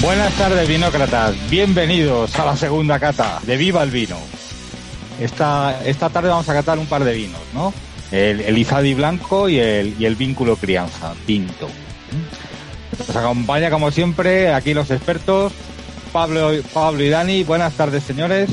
Buenas tardes, vinócratas. Bienvenidos a la segunda cata de Viva el Vino. Esta, esta tarde vamos a catar un par de vinos, ¿no? El, el Izadi Blanco y el, y el Vínculo Crianza, Tinto. Nos acompaña, como siempre, aquí los expertos, Pablo, Pablo y Dani. Buenas tardes, señores.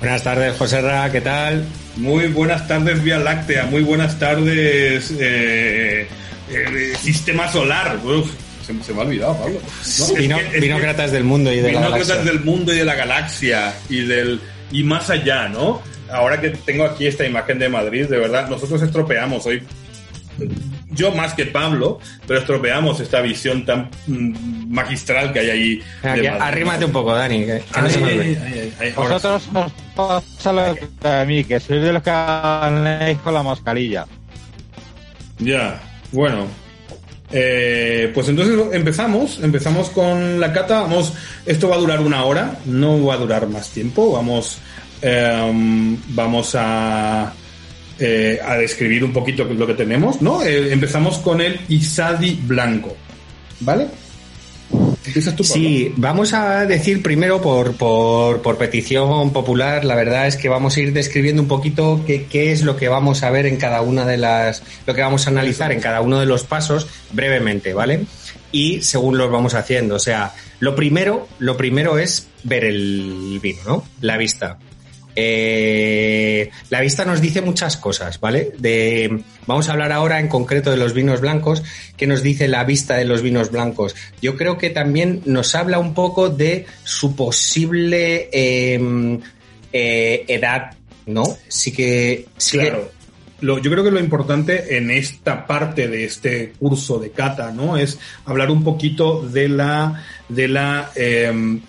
Buenas tardes, José Ra, ¿qué tal? Muy buenas tardes, Vía Láctea. Muy buenas tardes, eh, eh, Sistema Solar. Uf, se, se, me ha olvidado, Pablo. No, Vino, es que, vinócratas del mundo y de la galaxia. Vinócratas del mundo y de la galaxia y, del, y más allá, ¿no? Ahora que tengo aquí esta imagen de Madrid, de verdad, nosotros estropeamos hoy yo más que Pablo, pero estropeamos esta visión tan mm, magistral que hay ahí. Aquí, arrímate un poco, Dani. Que, que ay, no ay, ay, Vosotros os pasa lo que a mí, que sois de los que ganéis con la mascarilla. Ya, bueno. Eh, pues entonces empezamos, empezamos con la cata. Vamos, esto va a durar una hora, no va a durar más tiempo. Vamos, eh, vamos a eh, a describir un poquito lo que tenemos, ¿no? Eh, empezamos con el Isadi blanco, ¿vale? Tú, sí, vamos a decir primero por, por, por, petición popular, la verdad es que vamos a ir describiendo un poquito qué, qué, es lo que vamos a ver en cada una de las, lo que vamos a analizar en cada uno de los pasos brevemente, ¿vale? Y según los vamos haciendo, o sea, lo primero, lo primero es ver el vino, ¿no? La vista. Eh, la vista nos dice muchas cosas, ¿vale? Vamos a hablar ahora en concreto de los vinos blancos. ¿Qué nos dice la vista de los vinos blancos? Yo creo que también nos habla un poco de su posible eh, eh, edad, ¿no? Sí que. Claro. Yo creo que lo importante en esta parte de este curso de cata, ¿no? Es hablar un poquito de la, de la, eh,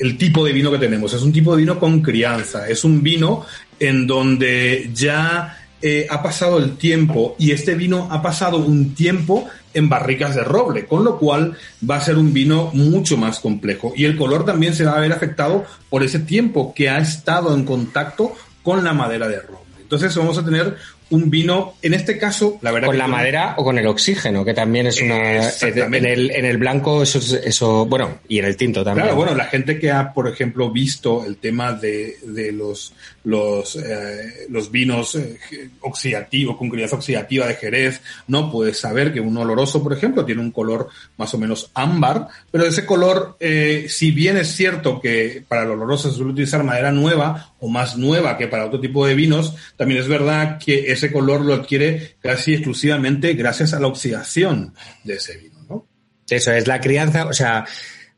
el tipo de vino que tenemos. Es un tipo de vino con crianza. Es un vino en donde ya eh, ha pasado el tiempo y este vino ha pasado un tiempo en barricas de roble, con lo cual va a ser un vino mucho más complejo. Y el color también se va a ver afectado por ese tiempo que ha estado en contacto con la madera de roble. Entonces vamos a tener un vino, en este caso, la verdad. Con la madera o con el oxígeno, que también es una. En el, en el blanco, eso, eso. Bueno, y en el tinto también. Claro, bueno, la gente que ha, por ejemplo, visto el tema de, de los, los, eh, los vinos eh, oxidativos, con crianza oxidativa de Jerez, ¿no? Puedes saber que un oloroso, por ejemplo, tiene un color más o menos ámbar, pero ese color, eh, si bien es cierto que para el oloroso se suele utilizar madera nueva o más nueva que para otro tipo de vinos, también es verdad que ese color lo adquiere casi exclusivamente gracias a la oxidación de ese vino, ¿no? Eso es la crianza, o sea,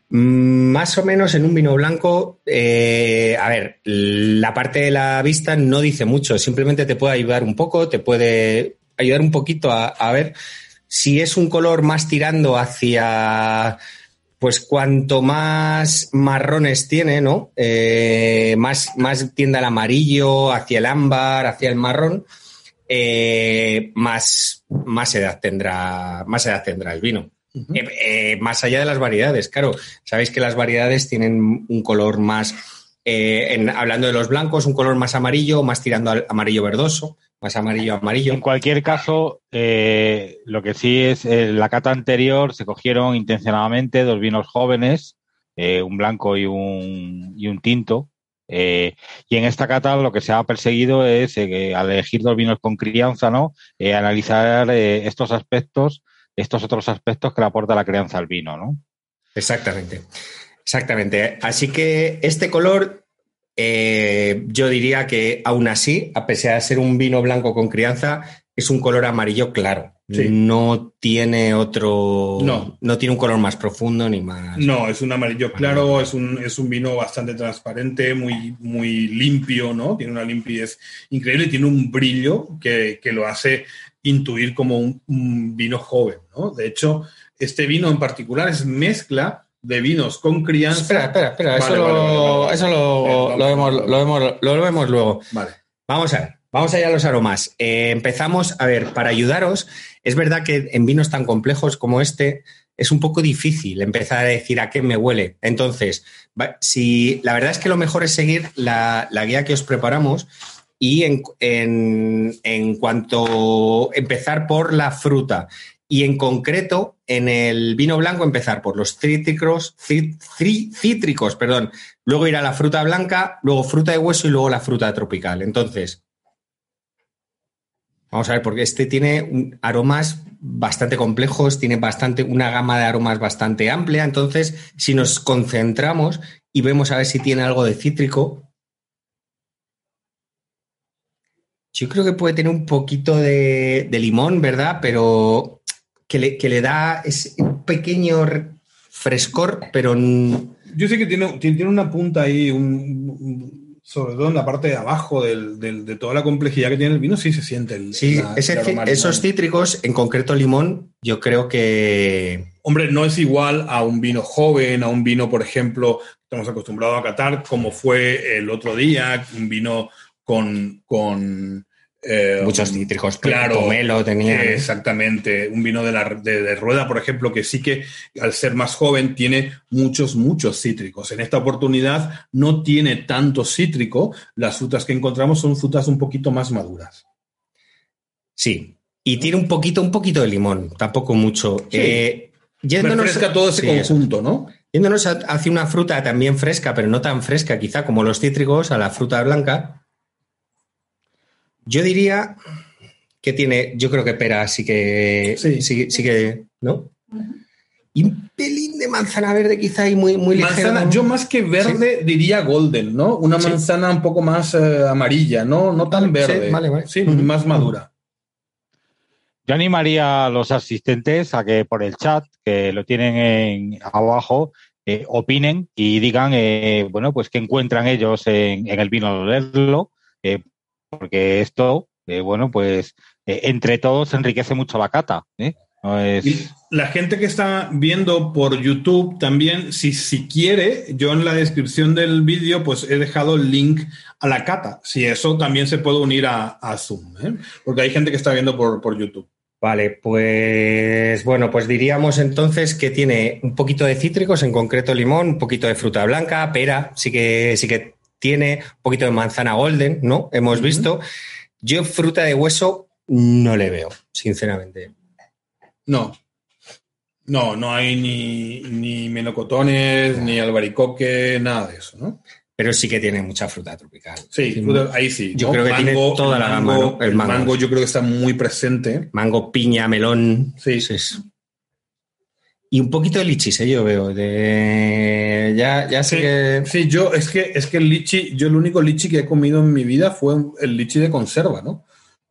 más o menos en un vino blanco, eh, a ver, la parte de la vista no dice mucho, simplemente te puede ayudar un poco, te puede ayudar un poquito a, a ver si es un color más tirando hacia pues cuanto más marrones tiene, ¿no? Eh, más, más tiende al amarillo, hacia el ámbar, hacia el marrón, eh, más, más edad tendrá, más edad tendrá el vino. Uh -huh. eh, eh, más allá de las variedades, claro, sabéis que las variedades tienen un color más, eh, en, hablando de los blancos, un color más amarillo, más tirando al amarillo verdoso, más amarillo amarillo. En cualquier caso, eh, lo que sí es, eh, la cata anterior se cogieron intencionadamente dos vinos jóvenes, eh, un blanco y un, y un tinto. Eh, y en esta cata lo que se ha perseguido es, eh, al elegir dos vinos con crianza, ¿no? analizar estos aspectos, estos otros aspectos que le aporta la crianza al vino, ¿no? Exactamente. Exactamente. Así que este color eh, yo diría que aún así, a pesar de ser un vino blanco con crianza, es un color amarillo claro. Sí. No tiene otro. No. No tiene un color más profundo ni más. No, es un amarillo claro, es un, es un vino bastante transparente, muy, muy limpio, ¿no? Tiene una limpiez increíble y tiene un brillo que, que lo hace intuir como un, un vino joven, ¿no? De hecho, este vino en particular es mezcla de vinos con crianza. Espera, espera, espera. Vale, eso, vale, lo, vale, eso lo, lo, vemos, lo, vemos, lo vemos luego. Vale. Vamos a ver. Vamos allá a los aromas. Eh, empezamos, a ver, para ayudaros, es verdad que en vinos tan complejos como este es un poco difícil empezar a decir a qué me huele. Entonces, si la verdad es que lo mejor es seguir la, guía que os preparamos y en, en, en cuanto empezar por la fruta y en concreto en el vino blanco empezar por los cítricos, cítricos, perdón, luego ir a la fruta blanca, luego fruta de hueso y luego la fruta tropical. Entonces, vamos a ver, porque este tiene aromas bastante complejos, tiene bastante, una gama de aromas bastante amplia. Entonces, si nos concentramos y vemos a ver si tiene algo de cítrico, yo creo que puede tener un poquito de, limón, ¿verdad? Pero que le, da ese pequeño frescor, pero... Yo sé que tiene, tiene una punta ahí, sobre todo en la parte de abajo de toda la complejidad que tiene el vino, sí se siente el. Sí, esos cítricos, en concreto limón, yo creo que. Hombre, no es igual a un vino joven, a un vino, por ejemplo, estamos acostumbrados a catar, como fue el otro día, un vino con, con eh, Muchos cítricos, claro, pomelo tenía. exactamente, un vino de, la, de, rueda, por ejemplo, que sí que al ser más joven tiene muchos, muchos cítricos. En esta oportunidad no tiene tanto cítrico, las frutas que encontramos son frutas un poquito más maduras. Sí, y tiene un poquito, un poquito de limón, tampoco mucho. Sí. Eh, fresca todo ese conjunto, ¿no? Yéndonos hacia una fruta también fresca, pero no tan fresca quizá como los cítricos, a la fruta blanca, yo diría que tiene, yo creo que pera sí que, sí, sí, que, ¿no? Y un pelín de manzana verde quizá y muy, muy manzana, Yo más que verde diría golden, ¿no? Una manzana un poco más eh, amarilla, ¿no? No tan verde. vale, vale. Sí, más madura. Yo animaría a los asistentes a que por el chat, que lo tienen en, abajo, eh, opinen y digan, eh, bueno, pues qué encuentran ellos en, el vino de leerlo, porque esto, eh, bueno, pues eh, entre todos enriquece mucho la cata. ¿eh? la gente que está viendo por YouTube también, si, si quiere, yo en la descripción del vídeo pues he dejado el link a la cata. Si eso también se puede unir a, Zoom, porque hay gente que está viendo por, por YouTube. Vale, pues bueno, pues diríamos entonces que tiene un poquito de cítricos, en concreto limón, un poquito de fruta blanca, pera, sí que, sí que tiene un poquito de manzana golden, ¿no? Hemos visto. Yo fruta de hueso no le veo, sinceramente. No. No, no hay ni, ni melocotones, ni albaricoque, nada de eso, ¿no? Pero sí que tiene mucha fruta tropical. Sí, ahí sí. Yo creo que tiene toda la gama. El, mango, yo creo que está muy presente. Mango, piña, melón. Sí. sí. Y un poquito de lichis, ¿eh? yo veo. De... Ya, ya sé sí, que. Sí, yo, es que, es que el lichi, yo el único lichi que he comido en mi vida fue el lichi de conserva, ¿no?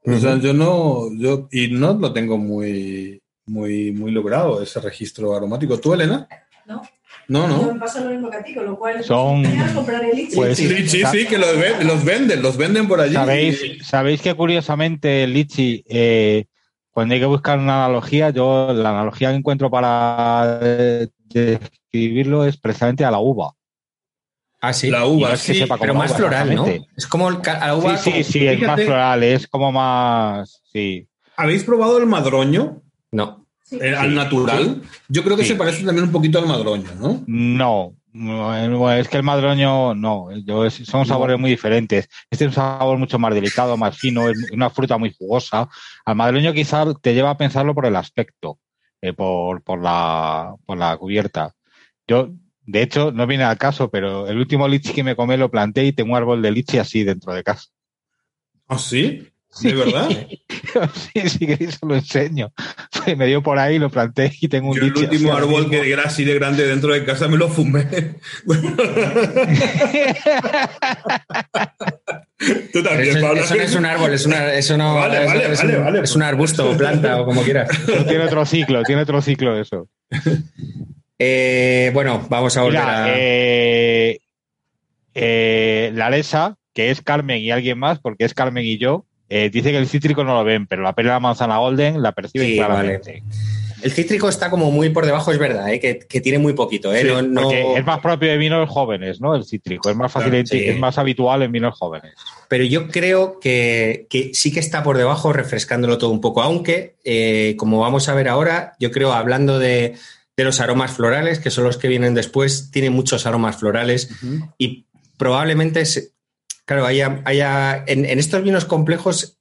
O sea, yo no, yo, y no lo tengo muy, muy, muy logrado ese registro aromático. ¿Tú, Elena? No. No, no. Me pasa lo mismo que a ti, con lo cual son comprar el lichi. Pues, lichi, sí, que los, los, venden, los venden por allí. ¿Sabéis, ¿sabéis que curiosamente el lichi eh, cuando hay que buscar una analogía, yo la analogía que encuentro para describirlo es precisamente a la uva. Ah, sí. La uva, sí, pero más floral, ¿no? Es como el, la uva. Sí, sí, sí, es más floral, es como más. Sí. ¿Habéis probado el madroño? No. Eh, al natural. Yo creo que se parece también un poquito al madroño, ¿no? No, es que el madroño no, son sabores muy diferentes. Este es un sabor mucho más delicado, más fino, es una fruta muy jugosa. Al madroño quizás te lleva a pensarlo por el aspecto, eh, por, por, la, por la cubierta. Yo, de hecho, no viene al caso, pero el último lichi que me comí lo planté y tengo un árbol de lichi así dentro de casa. ¿Ah, sí? ¿De verdad? sí, sí, que se lo enseño. Me dio por ahí, lo planté y tengo un Yo el último árbol que era así de grande dentro de casa me lo fumé. Tú también, eso, eso, no es un árbol, es una, eso no, vale, vale, es, vale, un, vale, es un arbusto o planta o como quieras. tiene otro ciclo, tiene otro ciclo eso. Eh, bueno, vamos a volver Mira, a... Eh, eh, la Lesa, que es Carmen y alguien más, porque es Carmen y yo, eh, dice que el cítrico no lo ven, pero la pera de la manzana golden la perciben Sí, claramente. El cítrico está como muy por debajo, es verdad, ¿eh? que, que tiene muy poquito. ¿eh? Sí, no, no- Porque es más propio de vinos jóvenes, ¿no? El cítrico. Es más fácil, Claro, sí. es más habitual en vinos jóvenes. Pero yo creo que, que sí que está por debajo, refrescándolo todo un poco. Aunque, eh, como vamos a ver ahora, yo creo, hablando de, de los aromas florales, que son los que vienen después, tiene muchos aromas florales y probablemente, se- claro, haya, haya en, en estos vinos complejos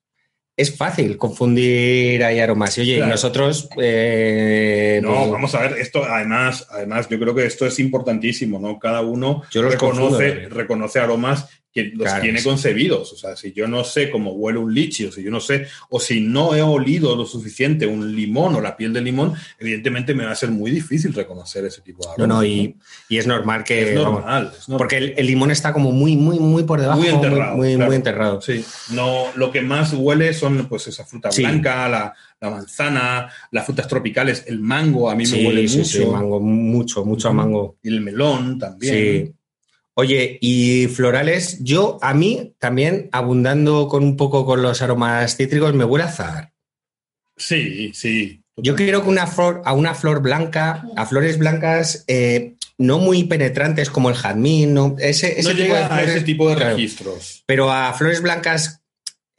es fácil confundir ahí aromas. Y oye, Claro. nosotros. eh, No, pues, vamos a ver, esto además, además, yo creo que esto es importantísimo, ¿no? Cada uno reconoce, reconoce aromas que los Claro, tiene sí. concebidos. O sea, si yo no sé cómo huele un lichi, o si yo no sé, o si no he olido lo suficiente un limón o la piel de limón, evidentemente me va a ser muy difícil reconocer ese tipo de No, aromas. no, y, y es normal que. es vamos, normal, es normal. porque el, el limón está como muy, muy, muy por debajo. Muy enterrado, Muy, muy, claro. muy enterrado. Sí, no, lo que más huele son pues esa fruta Sí. blanca, la, la manzana, las frutas tropicales, el mango, a mí me Sí, huele sí, mucho. sí, mango, mucho, mucho a mango. Y el melón también. Sí. Oye, y florales, yo a mí también, abundando con un poco con los aromas cítricos, me huele a azahar. Sí, sí. Yo quiero que una flor, a una flor blanca, a flores blancas eh, no muy penetrantes como el jazmín, no, ese, ese no tipo llega de a ese tipo de claro, registros. pero a flores blancas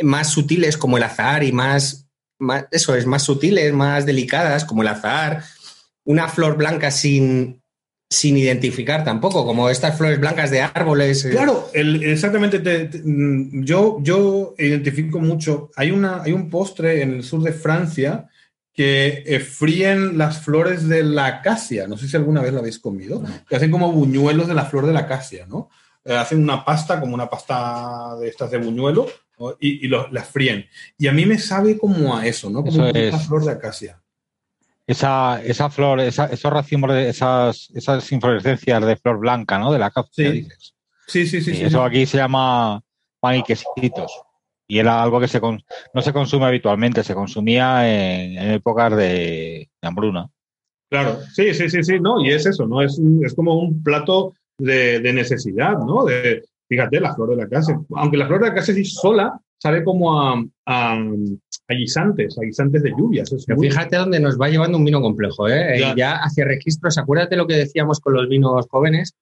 más sutiles como el azahar y más, más, eso es, más sutiles, más delicadas como el azahar, una flor blanca sin, sin identificar tampoco, como estas flores blancas de árboles. eh, Claro, el- exactamente. te- te- mm, yo, yo identifico mucho. Hay, una, hay un postre en el sur de Francia que eh, fríen las flores de la acacia. No sé si alguna vez lo habéis comido. Que hacen como buñuelos de la flor de la acacia, ¿no? Eh, hacen una pasta, como una pasta de estas de buñuelo, ¿no? y, y lo- las fríen. Y a mí me sabe como a eso, ¿no? Como Eso un poquito a es. flor de acacia. Esa, esa flor, esa- esos racimos, de esas, esas inflorescencias de flor blanca, ¿no? De la cápsula, Sí. dices. Sí, sí, sí. Eso sí. aquí se llama pan y era algo que se con- no se consume habitualmente, se consumía en, en épocas de, de hambruna. Claro, sí, sí, sí, sí, no, y es eso, ¿no? Es, un- es como un plato de, de necesidad, ¿no? De, fíjate, la flor de la casa. Aunque la flor de la casa sí sola sabe como a, a, a guisantes, a guisantes de lluvias. Es Pero muy- fíjate dónde nos va llevando un vino complejo, ¿eh? Ya. Ya. hacia registros, acuérdate lo que decíamos con los vinos jóvenes,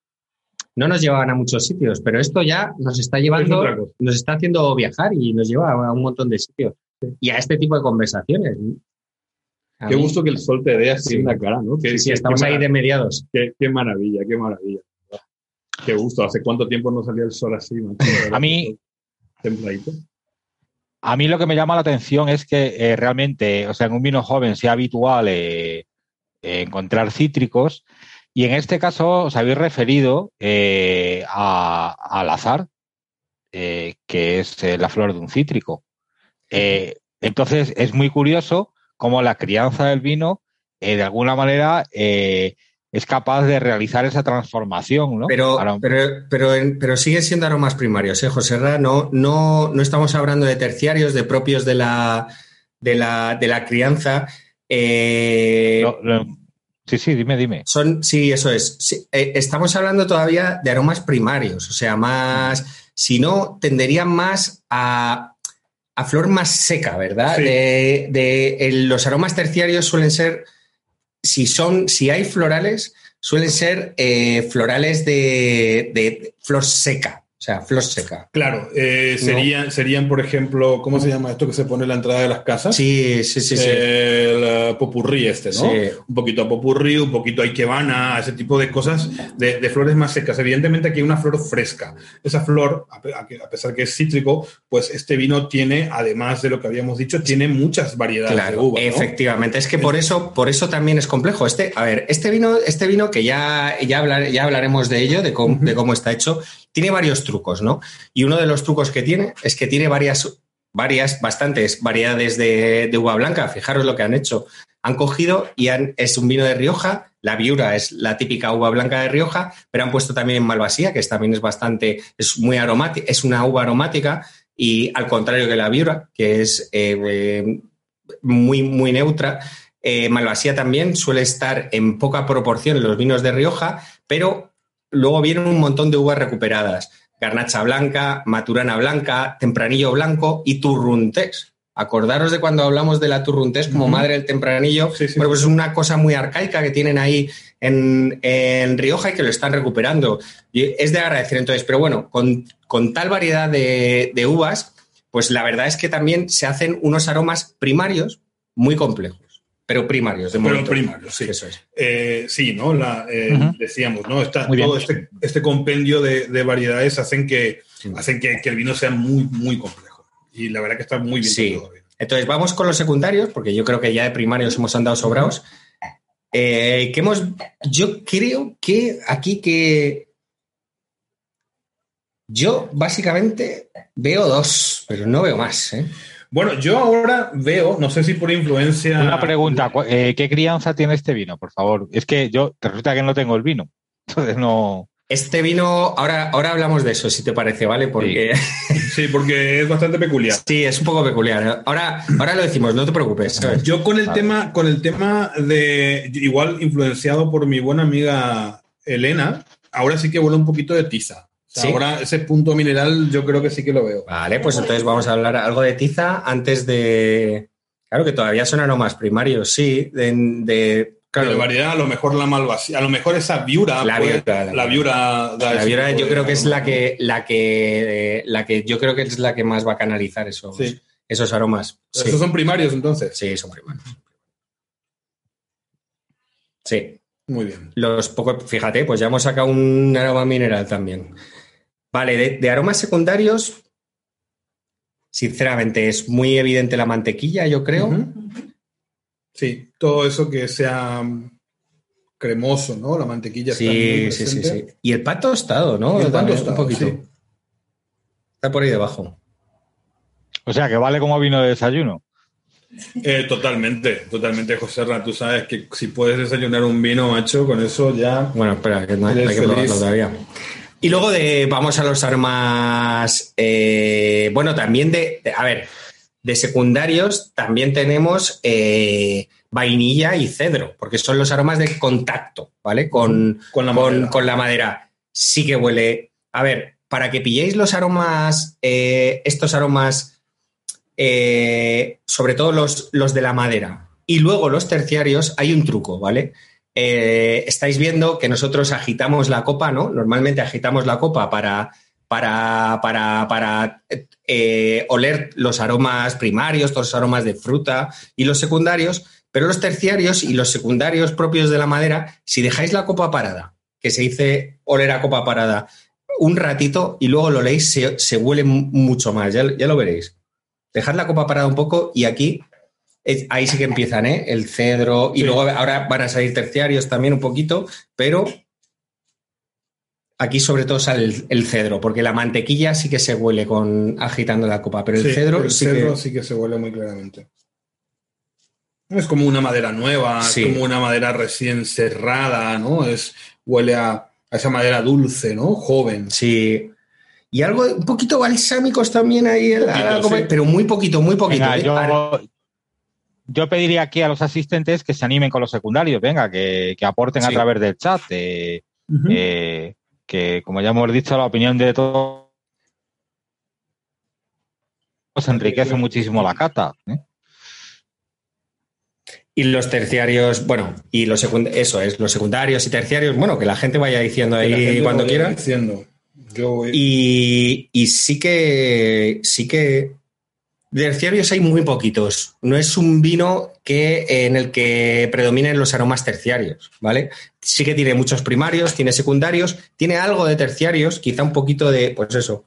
no nos llevaban a muchos sitios, pero esto ya nos está llevando, nos está haciendo viajar y nos lleva a un montón de sitios. Y a este tipo de conversaciones. A Qué mí- gusto que el sol te dé así Sí. en la cara, ¿no? Qué, Sí, estamos ahí de mediados. Qué, qué maravilla, qué maravilla. Qué gusto. ¿Hace cuánto tiempo no salía el sol así? macho? A mí- Templadito. A mí lo que me llama la atención es que eh, realmente, o sea, en un vino joven sea habitual eh, eh, encontrar cítricos y en este caso os habéis referido eh, a- al azar, que es la flor de un cítrico. Entonces es muy curioso cómo la crianza del vino, de alguna manera, es capaz de realizar esa transformación, ¿no? Pero, Ahora- pero, pero, pero siguen siendo aromas primarios, ¿eh, José Ra? No, no, no estamos hablando de terciarios, de propios de la, de la, de la crianza. Eh, lo- lo- sí, sí, dime, dime. Son, sí, eso es. Sí, eh, estamos hablando todavía de aromas primarios, o sea, más, si no, tenderían más a, a flor más seca, ¿verdad? Sí. De, de- el- los aromas terciarios suelen ser, si son, si hay florales, suelen ser eh, florales de, de flor seca, sea, flor seca. Claro, eh, serían, serían, por ejemplo, ¿cómo se llama esto que se pone en la entrada de las casas? Sí, sí, sí, sí. El eh, popurrí este, ¿no? Sí. Un poquito a popurrí, un poquito a ikebana, ese tipo de cosas, de, de flores más secas. Evidentemente aquí hay una flor fresca. Esa flor, a, pesar que es cítrico, pues este vino tiene, además de lo que habíamos dicho, tiene muchas variedades de uva, ¿no? efectivamente. Es que por eso, por eso también es complejo. Este, a ver, este vino, este vino que ya, ya, hablar- ya hablaremos de ello, de cómo, de cómo está hecho, tiene varios trucos, ¿no? Y uno de los trucos que tiene es que tiene varias, varias, bastantes variedades de, uva blanca. Fijaros lo que han hecho. Han cogido y es un vino de Rioja. La viura es la típica uva blanca de Rioja, pero han puesto también Malvasía, que también es bastante, es muy aromática, es una uva aromática. Y al contrario que la viura, que es eh, eh, muy, muy neutra. Eh, Malvasía también suele estar en poca proporción en los vinos de Rioja, pero luego vienen un montón de uvas recuperadas. Garnacha blanca, maturana blanca, tempranillo blanco y turruntés. Acordaros de cuando hablamos de la turruntés como madre del tempranillo. Sí, sí. Bueno, pues es una cosa muy arcaica que tienen ahí en, en Rioja y que lo están recuperando. Y es de agradecer entonces, pero bueno, con, con tal variedad de, de uvas, pues la verdad es que también se hacen unos aromas primarios muy complejos, pero primarios de Pero momento. primarios, sí. Eso es. Eh, sí, ¿no? La, eh. Decíamos, ¿no? Está, Muy bien. todo este, este compendio de, de variedades hacen que, hacen que, que el vino sea muy, muy complejo. Y la verdad que está muy bien Sí. todo bien. Entonces, vamos con los secundarios, porque yo creo que ya de primarios hemos andado sobrados. Eh, que hemos, yo creo que aquí que yo básicamente veo dos, pero no veo más. ¿eh? Bueno, yo ahora veo, no sé si por influencia. Una pregunta, eh, ¿qué crianza tiene este vino, por favor? Es que yo, te resulta que no tengo el vino. Entonces no. Este vino, ahora, ahora hablamos de eso, si te parece, ¿vale? Porque Sí, porque es bastante peculiar. sí, es un poco peculiar. Ahora, ahora lo decimos, no te preocupes. ¿sabes? Yo con el Vale. tema, con el tema de igual influenciado por mi buena amiga Elena, ahora sí que huele un poquito de tiza. Ahora ese punto mineral yo creo que sí que lo veo. Vale, pues entonces vamos a hablar algo de tiza antes de. Claro que todavía son aromas primarios, sí. De, de- claro, Pero variedad, a lo mejor la malvasía, a lo mejor esa viura, La viura, la la viura, la Viura yo de creo que es la que, la que, la que yo creo que es la que más va a canalizar esos, Sí. esos aromas. Sí, Esos son primarios entonces. sí, son primarios. Sí. Muy bien. Los pocos, fíjate, pues ya hemos sacado un aroma mineral también. Vale, de, de aromas secundarios, sinceramente, es muy evidente la mantequilla, yo creo. Sí, todo eso que sea cremoso, ¿no? La mantequilla está muy Sí, sí, sí, sí. Y el pan tostado, ¿no? El pan tostado, un poquito. sí. Está por ahí debajo. O sea, que vale como vino de desayuno. Eh, totalmente, totalmente, José Ra. Tú sabes que si puedes desayunar un vino, macho, con eso ya. Bueno, espera, que no hay, hay que feliz. probarlo todavía. Y luego de, vamos a los aromas, eh, bueno, también de, de- a ver, de secundarios también tenemos eh, vainilla y cedro, porque son los aromas de contacto, ¿vale? Con, Con la con, madera. con la madera. Sí que huele. A ver, para que pilléis los aromas, eh, estos aromas, eh, sobre todo los, los de la madera, y luego los terciarios, hay un truco, ¿vale? Eh, estáis viendo que nosotros agitamos la copa, ¿no? Normalmente agitamos la copa para, para, para, para eh, oler los aromas primarios, todos los aromas de fruta y los secundarios, pero los terciarios y los secundarios propios de la madera, si dejáis la copa parada, que se dice oler a copa parada, un ratito y luego lo leéis, se, se huele mu- mucho más, ya, ya lo veréis. Dejad la copa parada un poco y aquí, es- ahí sí que empiezan, ¿eh? El cedro y Sí. luego ahora van a salir terciarios también un poquito, pero aquí sobre todo sale el, el cedro, porque la mantequilla sí que se huele con agitando la copa, pero el Sí, cedro el sí cedro que... sí que se huele muy claramente. Es como una madera nueva, Sí. es como una madera recién cerrada, ¿no? Es, huele a, a esa madera dulce, ¿no? Joven. Sí. Y algo, un poquito balsámicos también ahí, en la- Poquito, copa, sí. pero muy poquito, muy poquito. Venga, ¿eh? yo, yo pediría aquí a los asistentes que se animen con los secundarios, venga, que, que aporten a través del chat. eh, eh, que, como ya hemos dicho, la opinión de todos pues enriquece muchísimo la cata. ¿eh? Y los terciarios, bueno, y los eso es, los secundarios y terciarios, bueno, que la gente vaya diciendo ahí cuando quiera. Diciendo. Yo voy- Y, y sí que sí que terciarios hay muy poquitos. No es un vino que en el que predominen los aromas terciarios, ¿vale? Sí que tiene muchos primarios, tiene secundarios, tiene algo de terciarios, quizá un poquito de, pues eso.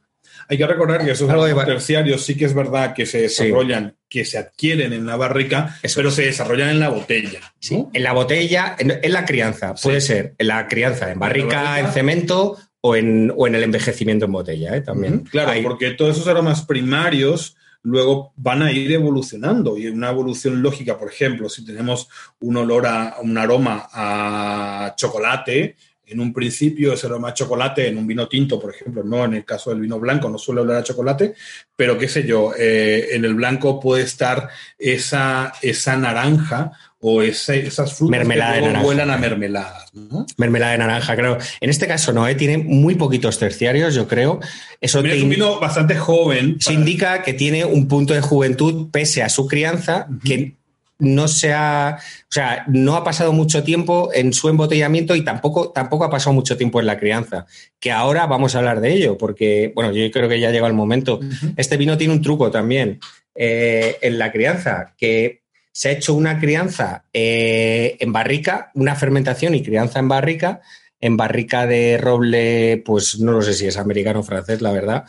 Hay que recordar que esos Algo de aromas terciarios sí que es verdad que se Sí. desarrollan, que se adquieren en la barrica, Eso. pero se desarrollan en la botella. ¿no? En la botella, en, en la crianza, Sí. puede ser en la crianza, en barrica, barrica. en cemento o en, o en el envejecimiento en botella, ¿eh? también. Claro, Hay- porque todos esos aromas primarios luego van a ir evolucionando. Y una evolución lógica, por ejemplo, si tenemos un olor a un aroma a chocolate, en un principio ese aroma a chocolate en un vino tinto, por ejemplo, no en el caso del vino blanco, no suele oler a chocolate, pero qué sé yo, eh, en el blanco puede estar esa, esa naranja o ese- esas frutas Mermelada que luego naranja. huelan a mermeladas. ¿no? Mermelada de naranja, creo. En este caso no, ¿eh? tiene muy poquitos terciarios, yo creo. Eso Mira, te es un in- vino bastante joven. se para- indica que tiene un punto de juventud pese a su crianza, que no se ha, o sea, no ha pasado mucho tiempo en su embotellamiento y tampoco, tampoco ha pasado mucho tiempo en la crianza. Que ahora vamos a hablar de ello, porque, bueno, yo creo que ya llega el momento. Este vino tiene un truco también eh, en la crianza, que se ha hecho una crianza eh, en barrica, una fermentación y crianza en barrica, en barrica de roble, pues no lo sé si es americano o francés, la verdad.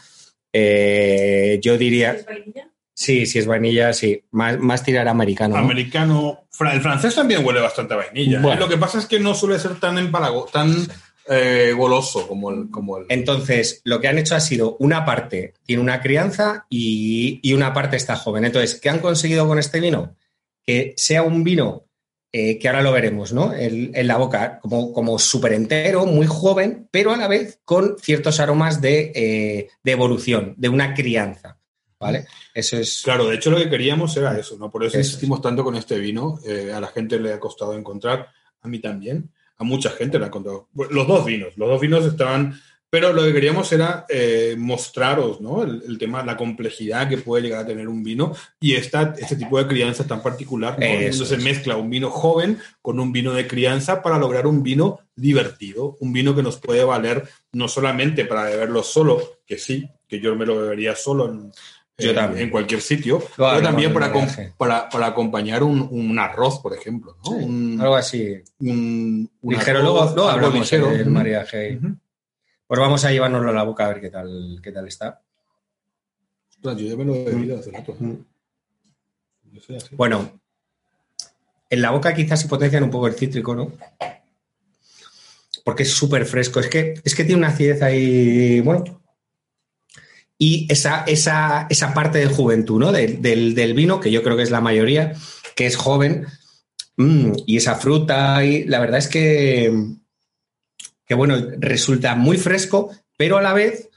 Eh, yo diría, ¿Es vainilla? Sí, si es vainilla, sí. Más, más tirar americano. ¿no? Americano. El francés también huele bastante a vainilla. ¿eh? Bueno. Lo que pasa es que no suele ser tan empalago, tan eh, goloso como el. Como el Entonces, lo que han hecho ha sido una parte tiene una crianza y, y una parte está joven. Entonces, ¿qué han conseguido con este vino? Que sea un vino eh, que ahora lo veremos, ¿no? El- en la boca, como, como súper entero, muy joven, pero a la vez con ciertos aromas de, eh, de evolución, de una crianza. ¿Vale? Eso es. Claro, de hecho lo que queríamos era eso, ¿no? Por eso, Eso insistimos tanto con este vino. Eh, a la gente le ha costado encontrar, a mí también, a mucha gente le ha costado. Los dos vinos, los dos vinos estaban, pero lo que queríamos era eh, mostraros, ¿no? El, el tema, la complejidad que puede llegar a tener un vino y esta, este tipo de crianza tan particular, ¿no? Eso se mezcla un vino joven con un vino de crianza para lograr un vino divertido, un vino que nos puede valer no solamente para beberlo solo, que sí, que yo me lo bebería solo en, Yo también. en cualquier sitio, Lo pero también para, para, para acompañar un, un arroz, por ejemplo, ¿no? Un, Algo así. un- ligero. Luego, luego algo hablamos ligero. del mariaje. Pues vamos a llevárnoslo a la boca a ver qué tal, qué tal está. Ostras, Yo ya me lo he bebido hace rato. Mm. Yo soy así. Bueno, en la boca quizás se potencian un poco el cítrico, ¿no? Porque es súper fresco. Es que, es que tiene una acidez ahí, bueno. Y esa, esa, esa parte de juventud, ¿no? Del, del- del vino, que yo creo que es la mayoría, que es joven. mm, y esa fruta, y la verdad es que, que, bueno, resulta muy fresco, pero a la vez,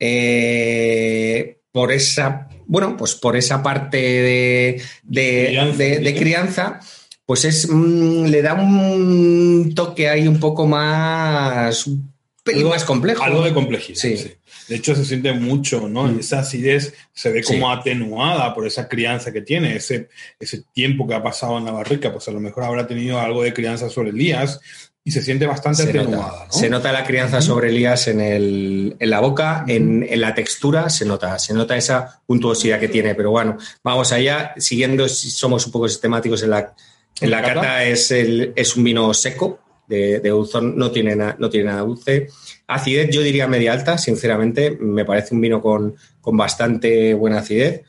eh, por esa, bueno, pues por esa parte de, de- Crianza, de- de ¿sí? crianza, pues es, mm, le da un toque ahí un poco más, un Algo- más complejo. Algo de complejidad. Sí. sí. De hecho, se siente mucho, ¿no? Mm. Esa acidez se ve como Sí. atenuada por esa crianza que tiene, ese, ese tiempo que ha pasado en la barrica, pues a lo mejor habrá tenido algo de crianza sobre el días y se siente bastante se atenuada, nota, ¿no? se nota la crianza sobre Elías en, el, en la boca, en, en la textura, se nota, se nota esa puntuosidad que tiene. Pero bueno, vamos allá, siguiendo, si somos un poco sistemáticos en la, en la ¿En cata? es, el, es un vino seco de, de dulzón, no tiene, na- no tiene nada dulce. Acidez, yo diría media alta, sinceramente, me parece un vino con, con bastante buena acidez.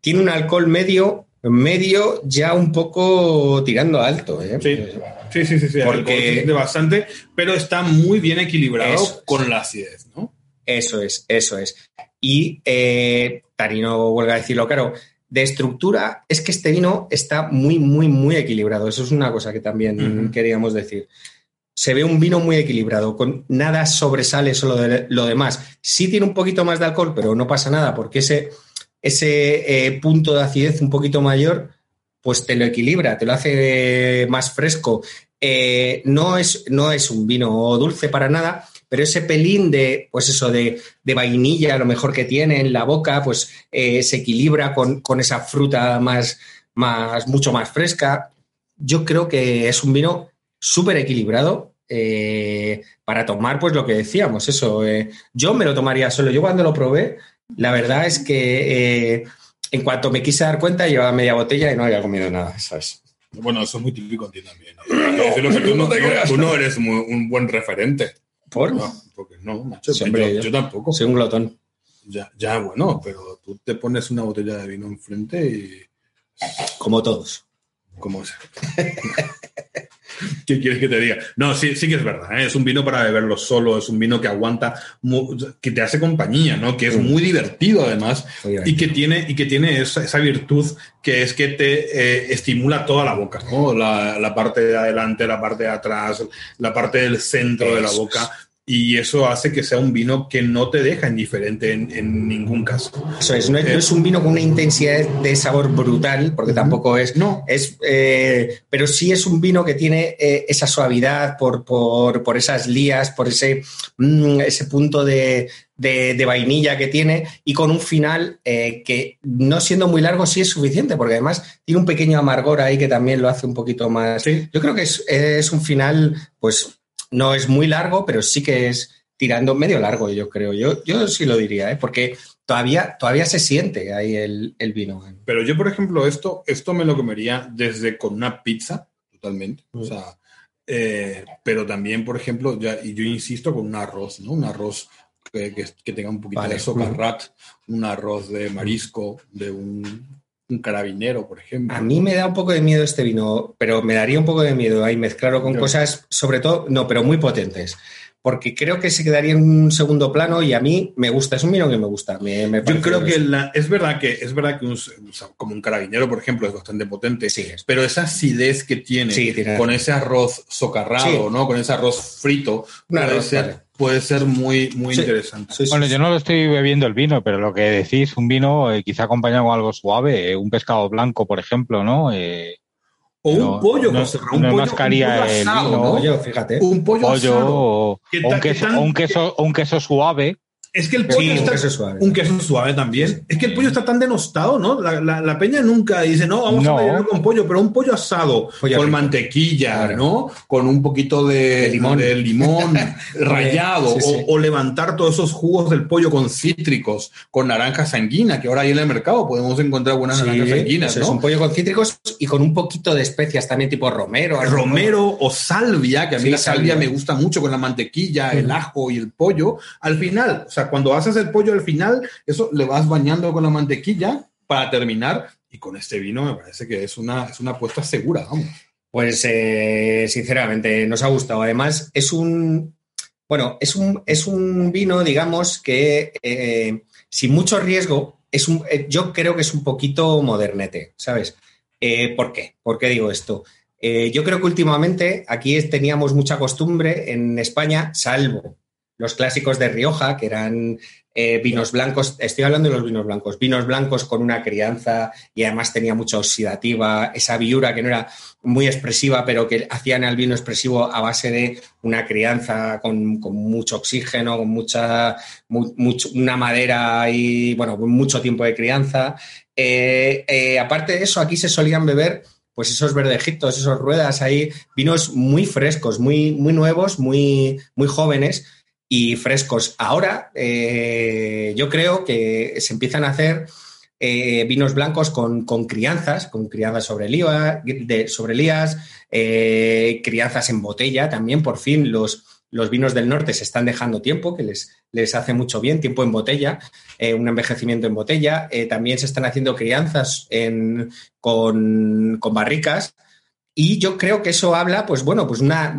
Tiene un alcohol medio, medio ya un poco tirando alto. ¿eh? Sí. Sí, sí, sí. Porque- siente bastante, pero está muy bien equilibrado Eso, con la acidez, ¿no? Eso es, eso es. Y eh, Tarino vuelve a decirlo, claro, de estructura es que este vino está muy, muy, muy equilibrado. Eso es una cosa que también queríamos decir. Se ve un vino muy equilibrado, con nada sobresale solo de lo demás. Sí tiene un poquito más de alcohol, pero no pasa nada, porque ese, ese eh, punto de acidez un poquito mayor, pues te lo equilibra, te lo hace más fresco. Eh, no, es, no es un vino dulce para nada, pero ese pelín de, pues eso, de, vainilla, lo mejor que tiene en la boca, pues eh, se equilibra con, con esa fruta más, más, mucho más fresca. Yo creo que es un vino súper equilibrado eh, para tomar, pues lo que decíamos, eso. eh, yo me lo tomaría solo. Yo cuando lo probé, la verdad es que eh, en cuanto me quise dar cuenta, llevaba media botella y no había comido nada, ¿sabes? Bueno, eso es muy típico en ti también. no, No tú no eres muy- un buen referente. Por No, porque no, macho, Sí, hombre, yo, yo- yo tampoco. soy un glotón. Ya, ya, bueno, pero tú te pones una botella de vino enfrente y. Como todos. ¿Cómo se? ¿Qué quieres que te diga? No, sí, sí que es verdad. ¿eh? Es un vino para beberlo solo, es un vino que aguanta, que te hace compañía, ¿no? Que es muy divertido además y que tiene, y que tiene esa, esa virtud que es que te eh, estimula toda la boca, ¿no? La, la parte de adelante, la parte de atrás, la parte del centro de la boca. Y eso hace que sea un vino que no te deja indiferente en, en ningún caso. Eso es, no es, no es un vino con una intensidad de sabor brutal, porque tampoco es. No, es eh, pero sí es un vino que tiene eh, esa suavidad por, por, por esas lías, por ese, mm, ese punto de, de- de vainilla que tiene y con un final eh, que no siendo muy largo sí es suficiente, porque además tiene un pequeño amargor ahí que también lo hace un poquito más. Sí. Yo creo que es, es un final, pues no es muy largo, pero sí que es tirando medio largo, yo creo. Yo, yo sí lo diría, ¿eh? porque todavía, todavía se siente ahí el, el vino. Pero yo, por ejemplo, esto, esto me lo comería desde con una pizza, totalmente. O sea, eh, pero también, por ejemplo, ya, y yo insisto con un arroz, ¿no? Un arroz que, que- que tenga un poquito Vale. de socarrat, un arroz de marisco, de un, un carabinero, por ejemplo. A mí me da un poco de miedo este vino, pero me daría un poco de miedo ahí mezclarlo con Yo- cosas, sobre todo, no, pero muy potentes. Porque creo que se quedaría en un segundo plano y a mí me gusta, es un vino que me gusta. me- me Yo creo que la- es verdad que es verdad que un, como un carabinero, por ejemplo, es bastante potente, Sí, pero esa acidez que tiene, Sí, tiene- con ese arroz socarrado, Sí. ¿no? Con ese arroz frito, Un puede, arroz, ser, vale. Puede ser muy, muy Sí. interesante. Sí, Bueno, sí. yo no lo estoy bebiendo el vino, pero lo que decís, un vino eh, quizá acompañado con algo suave, eh, un pescado blanco, por ejemplo, ¿no? Eh, O No, un pollo, no- José Ra, un no pollo, un pollo el asado, vino. ¿no? Fíjate. Un pollo, pollo asado. o, ¿Qué o un tal- qué queso, tan- o un queso, o un queso suave. Es que el Sí, pollo un está, queso suave. un queso suave también. Es que el pollo está tan denostado, ¿no? La, la- la peña nunca dice, no, vamos No. a rellenarlo con pollo, pero un pollo asado, Pollo con rico. mantequilla, Claro. ¿no? Con un poquito de, De limón. de limón rallado, Sí, sí. O, o levantar todos esos jugos del pollo con cítricos, con naranja sanguina, que ahora ahí en el mercado podemos encontrar buenas Sí, naranjas sanguinas, eso es ¿no? un pollo con cítricos y con un poquito de especias también, tipo romero. algo- Romero o salvia, que a mí Sí, la salvia, salvia. me gusta mucho con la mantequilla, el ajo y el pollo. Al final, o sea, cuando haces el pollo al final, eso le vas bañando con la mantequilla para terminar. Y con este vino me parece que es una, es una apuesta segura, vamos. Pues eh, sinceramente nos ha gustado. Además, es un bueno, es un, es un vino, digamos, que eh, sin mucho riesgo, es un, eh, yo creo que es un poquito modernete, ¿sabes? ¿Por qué? ¿Por qué digo esto? Yo creo que últimamente aquí teníamos mucha costumbre en España, salvo los clásicos de Rioja, que eran eh, vinos blancos, estoy hablando de los vinos blancos, vinos blancos con una crianza y además tenía mucha oxidativa, esa viura que no era muy expresiva, pero que hacían al vino expresivo a base de una crianza con, con mucho oxígeno, con mucha, mu- mucho- una madera y, bueno, con mucho tiempo de crianza. Eh, eh, aparte de eso, aquí se solían beber pues esos verdejitos, esos ruedas ahí, vinos muy frescos, muy, muy nuevos, muy, muy jóvenes y frescos. Ahora eh, yo creo que se empiezan a hacer eh, vinos blancos con, con crianzas, con crianzas sobre, liva, sobre lías, eh, crianzas en botella también, por fin los, los vinos del norte se están dejando tiempo, que les, les hace mucho bien, tiempo en botella, un envejecimiento en botella. También se están haciendo crianzas en, con, con barricas. Y yo creo que eso habla, pues bueno, pues una,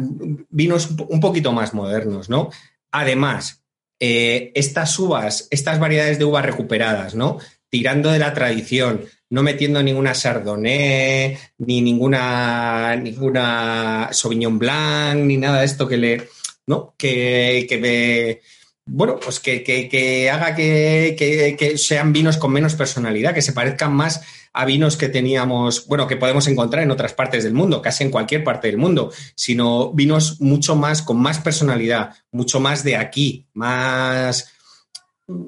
vinos un poquito más modernos, ¿no? Además, eh, estas uvas, estas variedades de uvas recuperadas, ¿no? Tirando de la tradición, no metiendo ninguna Chardonnay, ni ninguna, ninguna Sauvignon Blanc, ni nada de esto que le, ¿no? Que, que me, bueno, pues que, que- que haga que, sean vinos con menos personalidad, que se parezcan más a vinos que teníamos, bueno, que podemos encontrar en otras partes del mundo, casi en cualquier parte del mundo, sino vinos mucho más, con más personalidad, mucho más de aquí, más...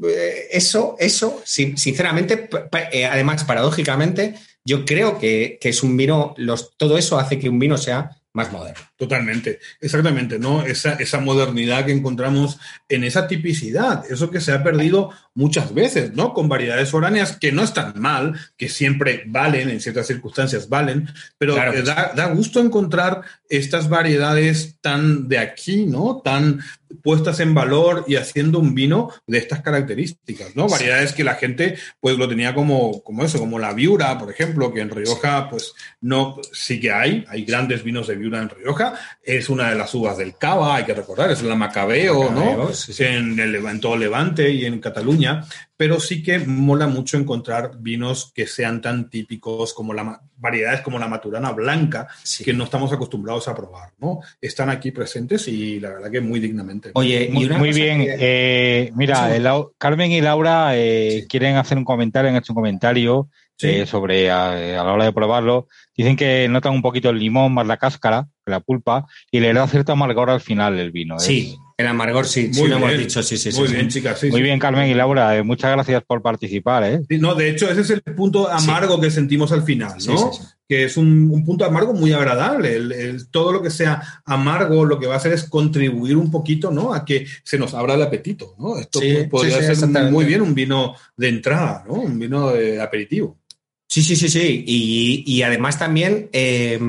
eh, Eso, eso, sin- sinceramente, eh, además, paradójicamente, yo creo que, que es un vino, los, todo eso hace que un vino sea más moderno. Totalmente, exactamente, ¿no? Esa, esa modernidad que encontramos en esa tipicidad, eso que se ha perdido muchas veces, ¿no? Con variedades foráneas que no están mal, que siempre valen, en ciertas circunstancias valen, pero Claro eh, da, da gusto encontrar estas variedades tan de aquí, ¿no? Tan puestas en valor y haciendo un vino de estas características, ¿no? Variedades que la gente, pues, lo tenía como, como eso, como la viura, por ejemplo, que en Rioja, pues, no, sí que hay, hay grandes vinos de viura en Rioja, es una de las uvas del cava, hay que recordar, es la Macabeo, Macabeo, ¿no? sí, sí. En, el, en todo Levante y en Cataluña, pero sí que mola mucho encontrar vinos que sean tan típicos como la ma- variedades como la maturana blanca, Sí. que no estamos acostumbrados a probar, ¿no? Están aquí presentes y la verdad que muy dignamente. Oye, Muy, muy bien. que- eh, mira, el Lau- Carmen y Laura eh, Sí. quieren hacer un comentario, han hecho un comentario Sí. eh, sobre a, a la hora de probarlo. Dicen que notan un poquito el limón más la cáscara, que la pulpa, y le da cierto amargor al final el vino. ¿eh? Sí, el amargor sí, sí Muy lo hemos bien. dicho, sí, sí, sí. muy sí. bien, chicas. sí, Muy sí. bien, Carmen y Laura, eh, muchas gracias por participar. ¿eh? Sí, no, de hecho, ese es el punto amargo que sentimos al final, Sí, ¿no? sí, sí. Que es un, un punto amargo muy agradable. El- el- todo lo que sea amargo lo que va a hacer es contribuir un poquito, ¿no? A que se nos abra el apetito, ¿no? Esto Sí, po- podría sí, sí, ser muy bien un vino de entrada, ¿no? Un vino de aperitivo. Sí, sí, sí, sí. Y, y además también eh,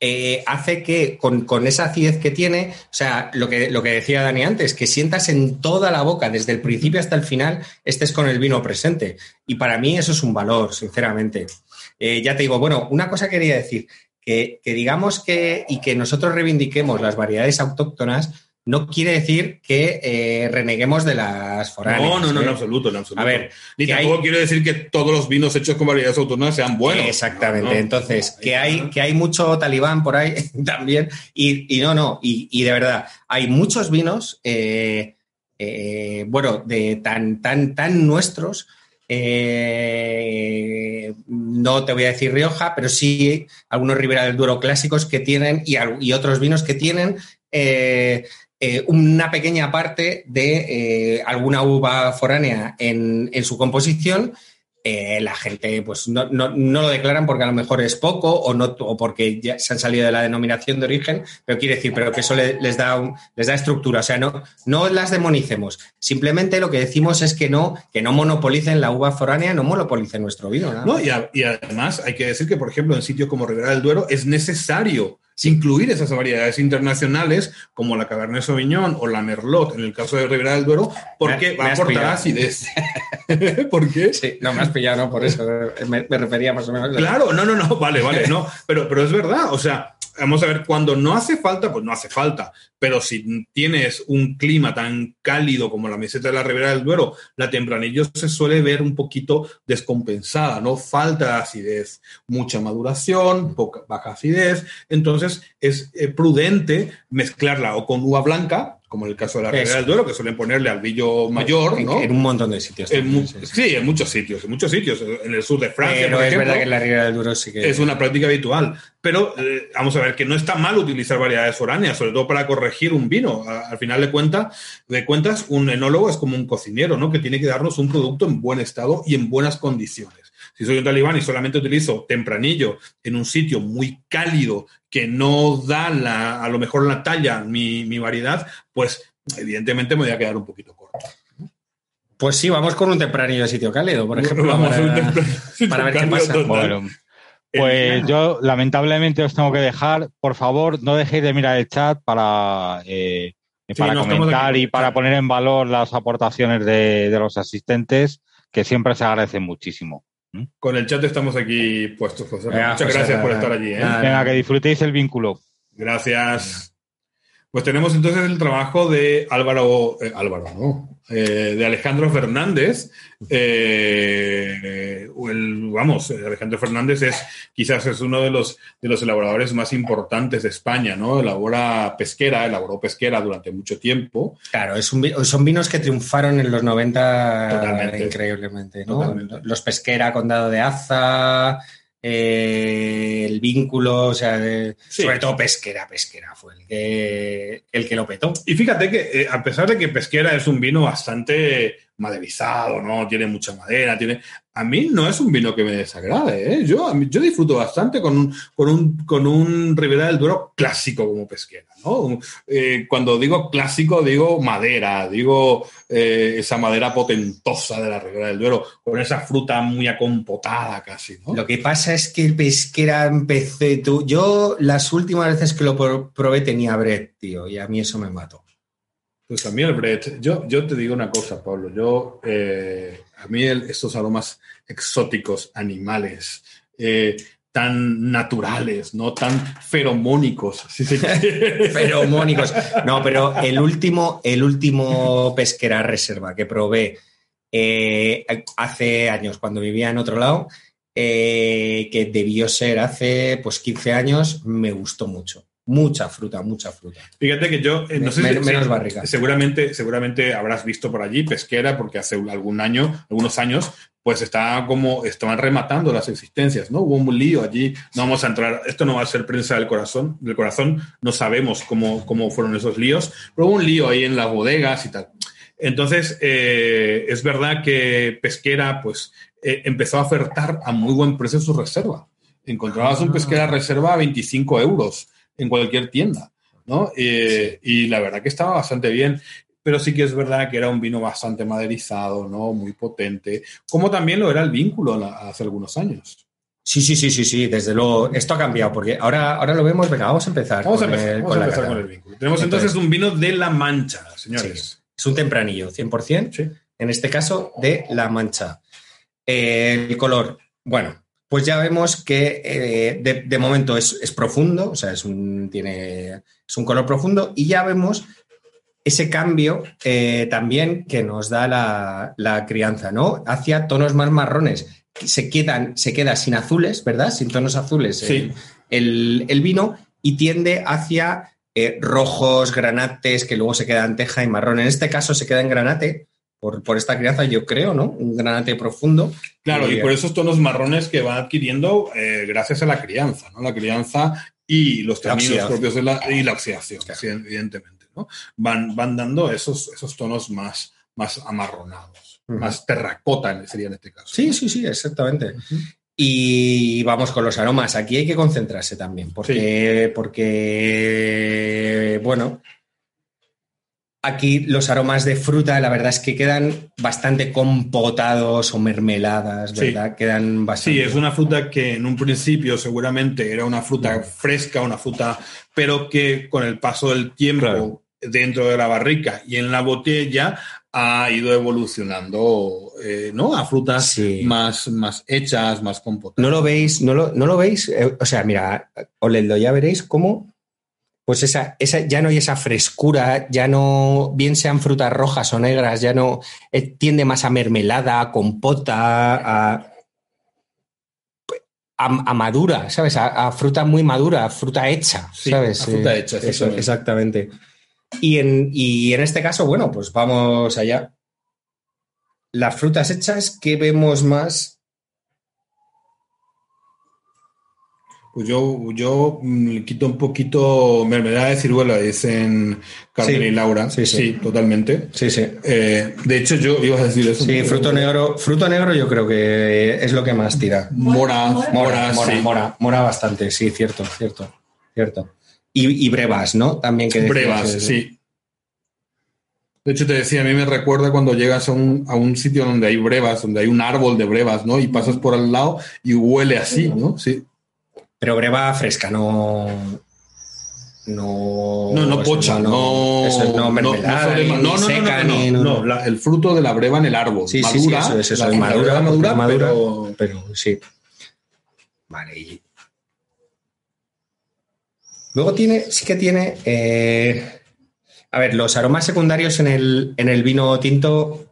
eh, hace que con, con, esa acidez que tiene, o sea, lo que, lo que decía Dani antes, que sientas en toda la boca, desde el principio hasta el final, estés con el vino presente. Y para mí eso es un valor, sinceramente. Eh, ya te digo, bueno, una cosa quería decir, que, que digamos que y que nosotros reivindiquemos las variedades autóctonas, no quiere decir que eh, reneguemos de las foráneas. No, no, no, ¿eh? en absoluto, en absoluto. A ver, Ni tampoco hay- quiero decir que todos los vinos hechos con variedades autóctonas sean buenos. Exactamente. No, no. Entonces, que hay, que hay mucho talibán por ahí también. Y, y no, no. Y, y de verdad, hay muchos vinos, eh, eh, bueno, de tan, tan, tan nuestros. eh, no te voy a decir Rioja, pero sí algunos Ribera del Duero clásicos que tienen y, otros vinos que tienen eh, eh, una pequeña parte de eh, alguna uva foránea en, en su composición eh, la gente pues no, no- no lo declaran porque a lo mejor es poco o no o porque ya se han salido de la denominación de origen, pero quiere decir, pero que eso le- les da un- les da estructura, o sea, no, no las demonicemos. Simplemente lo que decimos es que no, que no monopolicen la uva foránea, no monopolicen nuestro vino. No, y, a- y además hay que decir que, por ejemplo, en sitios como Ribera del Duero es necesario incluir esas variedades internacionales como la Cabernet Sauvignon o la Merlot, en el caso de Ribera del Duero, porque Me- va me a aportar pillado. acidez. ¿Por qué? Sí, no me has pillado, ¿no? Por eso me, me refería más o menos. Claro, no, no, no, vale, vale, no, pero, pero es verdad, o sea, vamos a ver, cuando no hace falta, pues no hace falta, pero si tienes un clima tan cálido como la meseta de la Ribera del Duero, la tempranillo se suele ver un poquito descompensada, ¿no? Falta de acidez, mucha maduración, poca, baja acidez, entonces es eh, prudente mezclarla o con uva blanca, como en el caso de la Ribera Eso. del Duero, que suelen ponerle albillo mayor, en, ¿no? en un montón de sitios. En mu- también, sí, en muchos sitios, en muchos sitios, en el sur de Francia, Pero por es ejemplo, verdad que en la Ribera del Duro sí que es una práctica habitual. Pero eh, vamos a ver que no está mal utilizar variedades foráneas, sobre todo para corregir un vino. A- al final de, cuenta, de cuentas, un enólogo es como un cocinero, ¿no? Que tiene que darnos un producto en buen estado y en buenas condiciones. Si soy un talibán y solamente utilizo tempranillo en un sitio muy cálido que no da la, a lo mejor la talla mi, mi variedad, pues evidentemente me voy a quedar un poquito corto. Pues sí, vamos con un tempranillo de sitio cálido, por ejemplo. Vamos para- a un tempranillo para ver qué pasa. Bueno, pues yo lamentablemente os tengo que dejar. Por favor, no dejéis de mirar el chat para, eh, para no, estamos comentar y para poner en valor las aportaciones de, de los asistentes, que siempre se agradecen muchísimo. Con el chat estamos aquí puestos, José. Venga, Muchas José, gracias por estar allí. ¿eh? Venga, que disfrutéis el vínculo. Gracias. Pues tenemos entonces el trabajo de Álvaro, eh, Álvaro, ¿no? Eh, de Alejandro Fernández. Eh, el- vamos, Alejandro Fernández es quizás es uno de los, de los elaboradores más importantes de España, ¿no? Elabora pesquera, elaboró pesquera durante mucho tiempo. Claro, es un vi- son vinos que triunfaron en los 90 Totalmente. increíblemente, ¿no? Totalmente. Los Pesquera, Condado de Aza, eh, el vínculo, o sea, de- Sí. sobre todo Pesquera, Pesquera fue el que, el que lo petó. Y fíjate que eh, a pesar de que pesquera es un vino bastante maderizado, ¿no? Tiene mucha madera, tiene... A mí no es un vino que me desagrade, ¿eh? Yo, yo disfruto bastante con un, con un, con un Ribera del Duero clásico como pesquera, ¿no? Eh, cuando digo clásico, digo madera, digo eh, esa madera potentosa de la Ribera del Duero, con esa fruta muy acompotada casi, ¿no? Lo que pasa es que el Pesquera empecé tú. Yo las últimas veces que lo pro- probé tenía Brett, tío, y a mí eso me mató. Pues a mí el Brett, yo, yo te digo una cosa, Pablo, yo, eh, a mí estos aromas exóticos, animales, eh, tan naturales, no tan feromónicos. Feromónicos. No, pero el último, el último Pesquera Reserva que probé eh, hace años, cuando vivía en otro lado, eh, que debió ser hace pues 15 años, me gustó mucho. Mucha fruta, mucha fruta. Fíjate que yo, eh, no sé Men- si, menos barrica. seguramente, seguramente habrás visto por allí pesquera, porque hace algún año, algunos años, pues está como, estaban rematando las existencias, ¿no? Hubo un lío allí, no vamos a entrar, esto no va a ser prensa del corazón, del corazón, no sabemos cómo, cómo fueron esos líos, pero hubo un lío ahí en las bodegas y tal. Entonces, eh, es verdad que Pesquera, pues, eh, empezó a ofertar a muy buen precio su reserva. Encontrabas un Ah. Pesquera reserva a 25 euros en cualquier tienda, ¿no? Eh, Y la verdad que estaba bastante bien. Pero sí que es verdad que era un vino bastante maderizado, ¿no? Muy potente, como también lo era el vínculo hace algunos años. Sí, sí, sí, sí, sí, desde luego. Esto ha cambiado porque ahora, ahora lo vemos. Venga, vamos a empezar. Vamos a empezar, el- vamos con a empezar con el vínculo. Tenemos Entonces- entonces un vino de La Mancha, Sí, señores. es un tempranillo, 100%. Sí. En este caso, de La Mancha. Eh, el color, bueno, pues ya vemos que eh, de, de momento es, es profundo, o sea, es un, tiene, es un color profundo y ya vemos ese cambio eh, también que nos da la, la crianza, ¿no? Hacia tonos más marrones. Se, quedan, se queda sin azules, ¿verdad? Sin tonos azules Sí. el, el vino y tiende hacia eh, rojos, granates, que luego se queda en teja y marrón. En este caso se queda en granate, por, por esta crianza, yo creo, ¿no? Un granate profundo. Claro, y Eh, por esos tonos marrones que va adquiriendo eh, gracias a la crianza, ¿no? La crianza y los oxidación. propios de la, y la oxidación, sí, evidentemente, ¿no? Van, van dando esos, esos tonos más, más amarronados, más terracota sería en este caso. Sí, sí, sí, exactamente. Y vamos con los aromas. Aquí hay que concentrarse también, porque, porque bueno, aquí los aromas de fruta, la verdad es que quedan bastante compotados o mermeladas, Sí. ¿verdad? Quedan bastante. Sí, es una fruta que en un principio seguramente era una fruta fresca, una fruta, pero que con el paso del tiempo Claro. dentro de la barrica y en la botella ha ido evolucionando, eh, ¿no? A frutas Sí. más, más hechas, más compotadas. ¿No lo veis? ¿No lo, no lo veis? Eh, o sea, mira, oledlo, ya veréis cómo. Pues esa, esa, ya no hay esa frescura, ya no, bien sean frutas rojas o negras, ya no eh, tiende más a mermelada, a compota, a, a, a madura, ¿sabes? A, a fruta muy madura, a fruta hecha, Sí, ¿sabes? a fruta Eh, hecha, eso, exactamente. exactamente. Y en, y en este caso, bueno, pues vamos allá. Las frutas hechas, ¿qué vemos más? Pues yo, yo mm, le quito un poquito mermelada de ciruela, dicen Carmen Sí. y Laura. Sí, sí. totalmente. Sí, sí. Eh, de hecho, yo iba a decir eso. Sí, fruto negro, fruto negro yo creo que es lo que más tira. Mora, mora, Mora, mora, sí. mora, mora bastante, sí, cierto, cierto, cierto. Y, y brevas, ¿no? También que decías, Brevas, sí. De hecho, te decía, a mí me recuerda cuando llegas a un, a un sitio donde hay brevas, donde hay un árbol de brevas, ¿no? Y pasas por al lado y huele así, ¿no? Sí. Pero breva fresca, no. No. No, no pocha, no. Eso es no mermelada, no, no, no, seca, no, no, ni. no, no, la- el fruto de la breva en el árbol. Sí, sí, sí, madura, eso es, eso la- es madura, madura, madura, pero pero sí. Vale. y- Luego tiene, sí que tiene. eh, a ver, los aromas secundarios en el, en el vino tinto.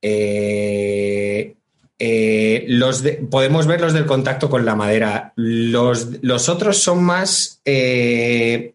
eh, eh, los de- podemos ver los del contacto con la madera. Los, los otros son más. eh,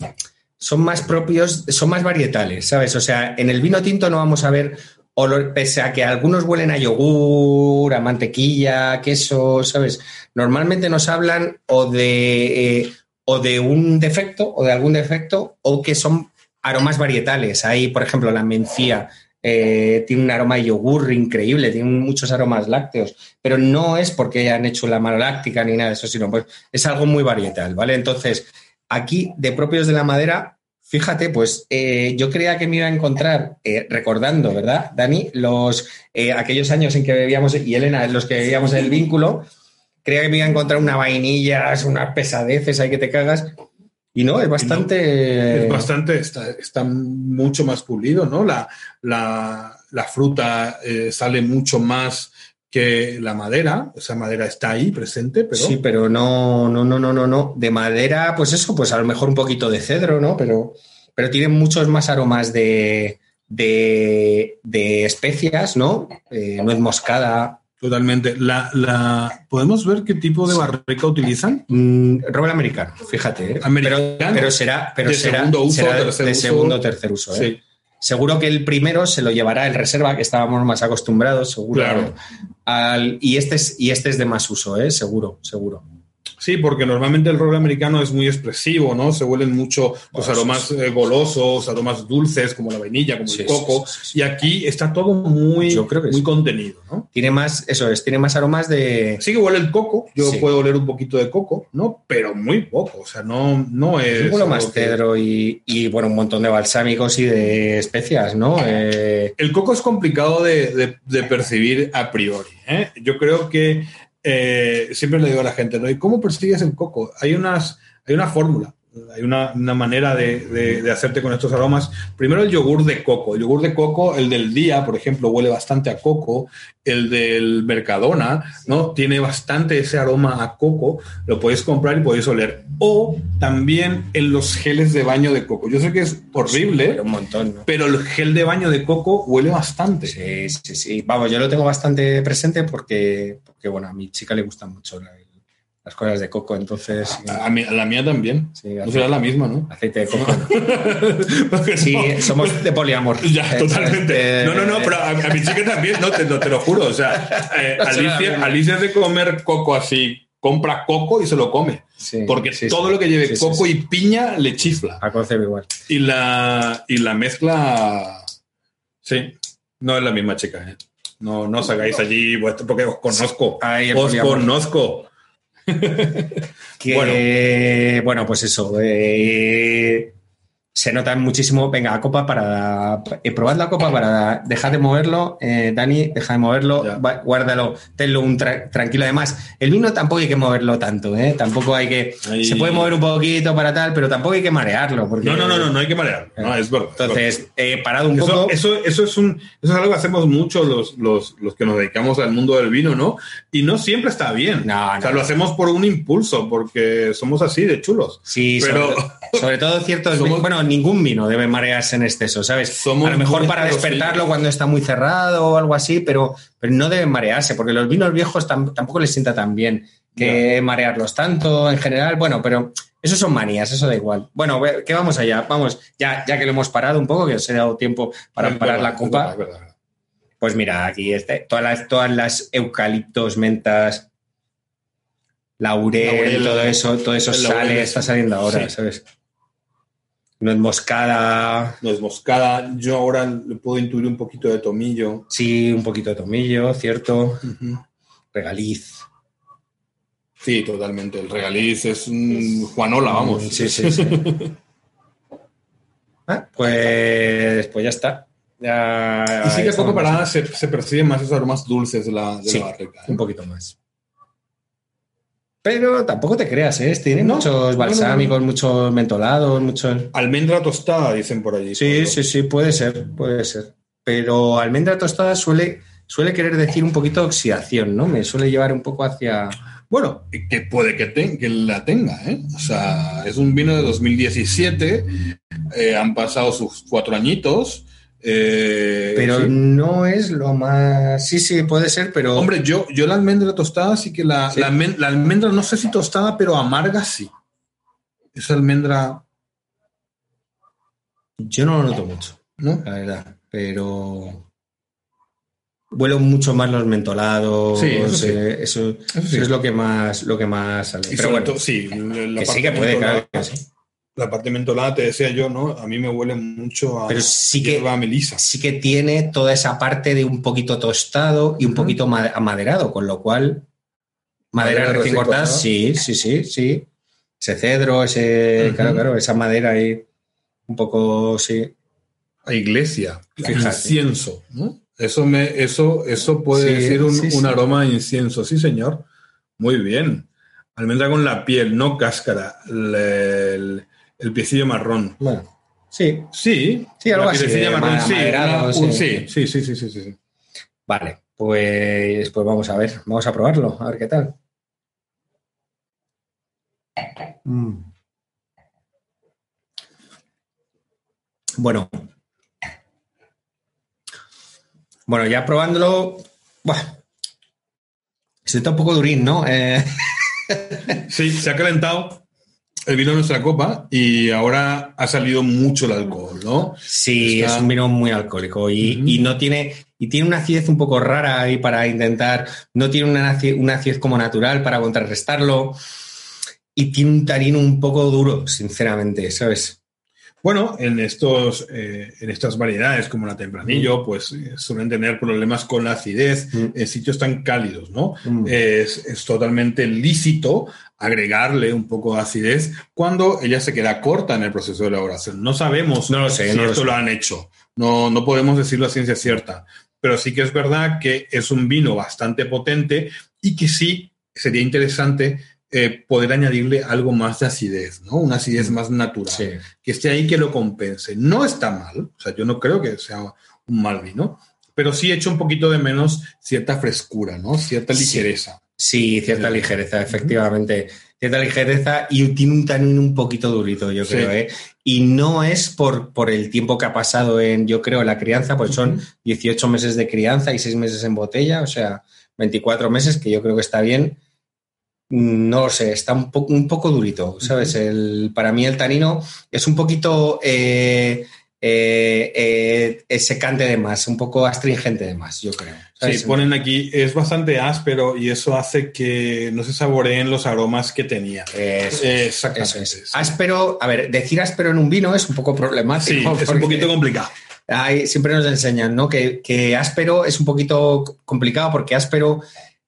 son más propios, son más varietales, ¿sabes? O sea, en el vino tinto no vamos a ver olor, pese a que algunos huelen a yogur, a mantequilla, queso, ¿sabes? Normalmente nos hablan o de, eh, o de un defecto o de algún defecto o que son aromas varietales. Ahí, por ejemplo, la mencía eh, tiene un aroma de yogur increíble, tiene muchos aromas lácteos, pero no es porque hayan hecho la maloláctica ni nada de eso, sino pues es algo muy varietal, ¿vale? Entonces, aquí de propios de la madera, fíjate, pues eh, yo creía que me iba a encontrar, eh, recordando, ¿verdad, Dani? Los, aquellos años en que bebíamos, y Elena, en los que bebíamos el vínculo, creía que me iba a encontrar una vainilla, unas pesadeces ahí que te cagas. Y no, es bastante. es bastante, está, está mucho más pulido, ¿no? La, la, la fruta eh, sale mucho más que la madera, esa madera está ahí presente, pero Sí, pero no, no, no, no, no, no. De madera, pues eso, pues a lo mejor un poquito de cedro, ¿no? Pero, pero tiene muchos más aromas de, de, de especias, ¿no? Eh, nuez moscada. Totalmente. La, la, ¿Podemos ver qué tipo de barrica utilizan? Mm, roble americano, fíjate. ¿eh? Americano. Pero, pero será, pero De será, segundo uso, será tercer de uso. segundo o tercer uso. ¿eh? Sí. Seguro que el primero se lo llevará el reserva, que estábamos más acostumbrados, seguro. Claro. Al- y, este es, y este es de más uso, ¿eh? seguro, seguro. Sí, porque normalmente el roble americano es muy expresivo, ¿no? Se huelen mucho los aromas eh, golosos, aromas dulces, como la vainilla, como Sí, el coco. sí, sí, sí. Y aquí está todo muy, Yo creo que muy contenido, ¿no? Tiene más, eso es, tiene más aromas de. Sí que huele el coco, yo puedo oler un poquito de coco, ¿no? Pero muy poco, o sea, no, no es... Un poco más que- cedro y, y, bueno, un montón de balsámicos y de especias, ¿no? Eh, El coco es complicado de, de- de percibir a priori. ¿eh? Yo creo que eh, siempre le digo a la gente, ¿no? ¿Y cómo persigues el coco? Hay, unas, hay una fórmula. Hay una, una manera de, de- de hacerte con estos aromas. Primero el yogur de coco. El yogur de coco, el del día, por ejemplo, huele bastante a coco. El del Mercadona, ¿no? Tiene bastante ese aroma a coco. Lo podéis comprar y podéis oler. O también en los geles de baño de coco. Yo sé que es horrible, Pero un montón, ¿no? pero el gel de baño de coco huele bastante. Sí, sí, sí. Vamos, yo lo tengo bastante presente porque, porque bueno, a mi chica le gustan mucho la- las cosas de coco, entonces... A, mí- la mía también. Sí, no será la misma, ¿no? aceite de coco. Porque Sí, no. somos de poliamor. Ya, totalmente. No, no, no, pero a, a mi chica también, no te, no, te lo juro. O sea, eh, No Alicia. Alicia de comer coco así, compra coco y se lo come. sí, Porque sí, todo lo que lleve coco y piña le chifla. A concebir igual. Y la, y la mezcla, sí, no es la misma chica. ¿eh? No, no os hagáis allí, vuestro- porque os conozco. Os poliamor. conozco. Que, bueno. pues eso. eh, se nota muchísimo. Venga, copa para. eh, probad la copa para. Dejad de moverlo. eh, Dani, deja de moverlo. Va- guárdalo. Tenlo un tra- tranquilo. Además, el vino tampoco hay que moverlo tanto. ¿eh? Tampoco hay que. Ahí- Se puede mover un poquito para tal, pero tampoco hay que marearlo. Porque, No, no, no, no, no hay que marear. No, es verdad. es verdad. Entonces, eh, parado un Eso, poco. eso, eso, es un, eso es algo que hacemos mucho los, los, los que nos dedicamos al mundo del vino, ¿no? Y no siempre está bien. No, o sea, no. lo hacemos por un impulso, porque somos así de chulos. Sí, Pero- sobre, sobre todo ciertos. Somos- bueno, ningún vino debe marearse en exceso, ¿sabes? Somos a lo mejor para despertarlo cuando está muy cerrado o algo así, pero, pero no deben marearse, porque los vinos viejos tam- tampoco les sienta tan bien que marearlos tanto en general. Bueno, pero eso son manías, eso da igual. Bueno, que vamos allá, vamos, ya, ya que lo hemos parado un poco, que os he dado tiempo para parar verdad, la copa. verdad, es verdad, es verdad. Pues mira, aquí este, todas las, todas las eucaliptos, mentas, laurel, Laurel, todo eso, todo eso laurel sale, es- está saliendo ahora, sí. ¿sabes? Nuez moscada, Nuez moscada. Yo ahora le puedo intuir un poquito de tomillo. sí, un poquito de tomillo, cierto, regaliz. Sí, totalmente. El regaliz es un Juanola, vamos. Sí, sí, sí. Ah, pues, pues ya está. Ya, Y sí que poco parada se, se perciben más esos aromas dulces de la, de Sí, la barrica. ¿eh? un poquito más. Pero tampoco te creas, ¿eh? Tiene No, muchos no, no, balsámicos, muchos mentolados, muchos... Almendra tostada, dicen por allí. Sí, Por- sí, sí, puede ser, puede ser. Pero almendra tostada suele, suele querer decir un poquito de oxidación, ¿no? Me suele llevar un poco hacia... Bueno, que puede que, te- que la tenga, ¿eh? O sea, es un vino de 2017, eh, han pasado sus cuatro añitos. Eh, Pero sí. no es lo más... Sí, sí, puede ser, pero... Hombre, yo, yo la almendra tostada sí que la, Sí. la, almen- la almendra no sé si tostada, pero amarga sí. Esa almendra, yo no lo noto mucho, ¿no? la verdad. Pero... Huelo mucho más los mentolados. Sí, eso sí. eh, eso, Eso eso sí. es lo que más, lo que más sale. Pero bueno, todo, sí, la que sí que puede, claro que sí. La parte mentolada, te decía yo, ¿no? A mí me huele mucho a Pero sí que- hierba melisa. sí que tiene toda esa parte de un poquito tostado y un poquito ma- amaderado, con lo cual madera, Madera recién cortada, cortada. sí, sí, sí, sí. Ese cedro, ese, claro, claro, esa madera ahí, un poco, sí. a iglesia, incienso, ¿no? Eso, me, eso, eso puede Sí, decir un, sí, sí. un aroma a incienso, sí, señor. Muy bien. Almendra con la piel, no cáscara, el, el, el piecillo marrón. Bueno, sí, Sí, Sí, algo así, piecilla de marrón, ma- sí, maderado, sí. un- sí, sí, sí, sí, sí, sí, sí. vale, pues, pues vamos a ver, vamos a probarlo, a ver qué tal. Mm. Bueno. Bueno, ya probándolo. Buah. Se está un poco durín, ¿no? Eh, Sí, se ha calentado el vino en nuestra copa y ahora ha salido mucho el alcohol, ¿no? sí, Está- es un vino muy alcohólico y, no tiene. Y tiene una acidez un poco rara ahí para intentar. No tiene una acidez, una acidez como natural para contrarrestarlo. Y tiene un tanino un poco duro, sinceramente, ¿sabes? Bueno, en, estos, eh, en estas variedades como la tempranillo, pues eh, suelen tener problemas con la acidez Mm. en sitios tan cálidos, ¿no? Mm. Es, es totalmente lícito agregarle un poco de acidez cuando ella se queda corta en el proceso de elaboración. No sabemos No lo sé, si no lo esto sé. lo han hecho. No, no podemos decirlo a ciencia cierta. Pero sí que es verdad que es un vino bastante potente y que sí sería interesante eh, poder añadirle algo más de acidez, ¿no? Una acidez más natural, Sí. que esté ahí que lo compense. No está mal, o sea, yo no creo que sea un mal vino, pero sí echa un poquito de menos cierta frescura, ¿no? Cierta Sí. ligereza. Sí, cierta ligereza, efectivamente. Cierta ligereza y tiene un tanino un poquito durito, yo Sí. creo, ¿eh? Y no es por, por el tiempo que ha pasado en, yo creo, la crianza, pues son Ujú. 18 meses de crianza y 6 meses en botella, o sea, 24 meses, que yo creo que está bien. No lo sé, está un, po- un poco durito, ¿sabes? el, para mí el tanino es un poquito eh, eh, eh, secante de más, un poco astringente de más, yo creo. Sí, ponen aquí, es bastante áspero y eso hace que no se saboreen los aromas que tenía. Eso, eso Exactamente. es. Áspero, a ver, decir áspero en un vino es un poco Sí, problemático. es un poquito complicado. hay- siempre nos enseñan, ¿no? Que, que áspero es un poquito complicado porque áspero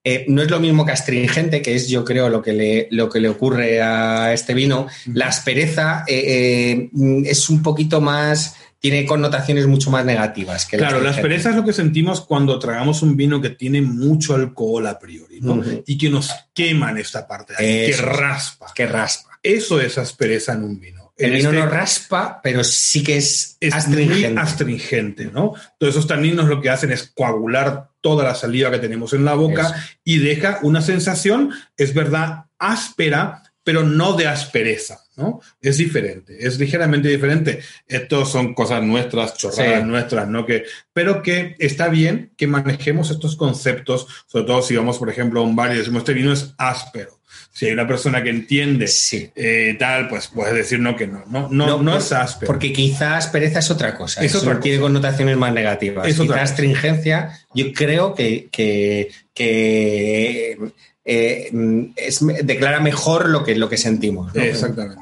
eh, no es lo mismo que astringente, que es, yo creo, lo que le, lo que le ocurre a este vino. La aspereza eh, eh, es un poquito más, tiene connotaciones mucho más negativas que Claro, la aspereza es lo que sentimos cuando tragamos un vino que tiene mucho alcohol a priori, ¿no? Y que nos quema en esta parte, de que raspa. Que raspa. Eso es aspereza en un vino. El vino este no raspa, pero sí que es, es astringente. muy astringente, ¿no? Todos esos taninos lo que hacen es coagular toda la saliva que tenemos en la boca Eso. y deja una sensación, es verdad, áspera, pero no de aspereza, ¿no? Es diferente, es ligeramente diferente. Estos son cosas nuestras, chorradas Sí. nuestras, ¿no? Que, pero que está bien que manejemos estos conceptos, sobre todo si vamos, por ejemplo, a un bar y decimos, este vino es áspero. Si hay una persona que entiende Sí. eh, tal, pues puedes decir no que no, no, no, no, es áspero. Porque quizá aspereza es otra cosa. Es eso otra tiene cosa. connotaciones más negativas. Es otra quizá cosa. astringencia, yo creo que, que, que, eh, mm, es- declara mejor lo que, lo que sentimos. ¿no? Exactamente.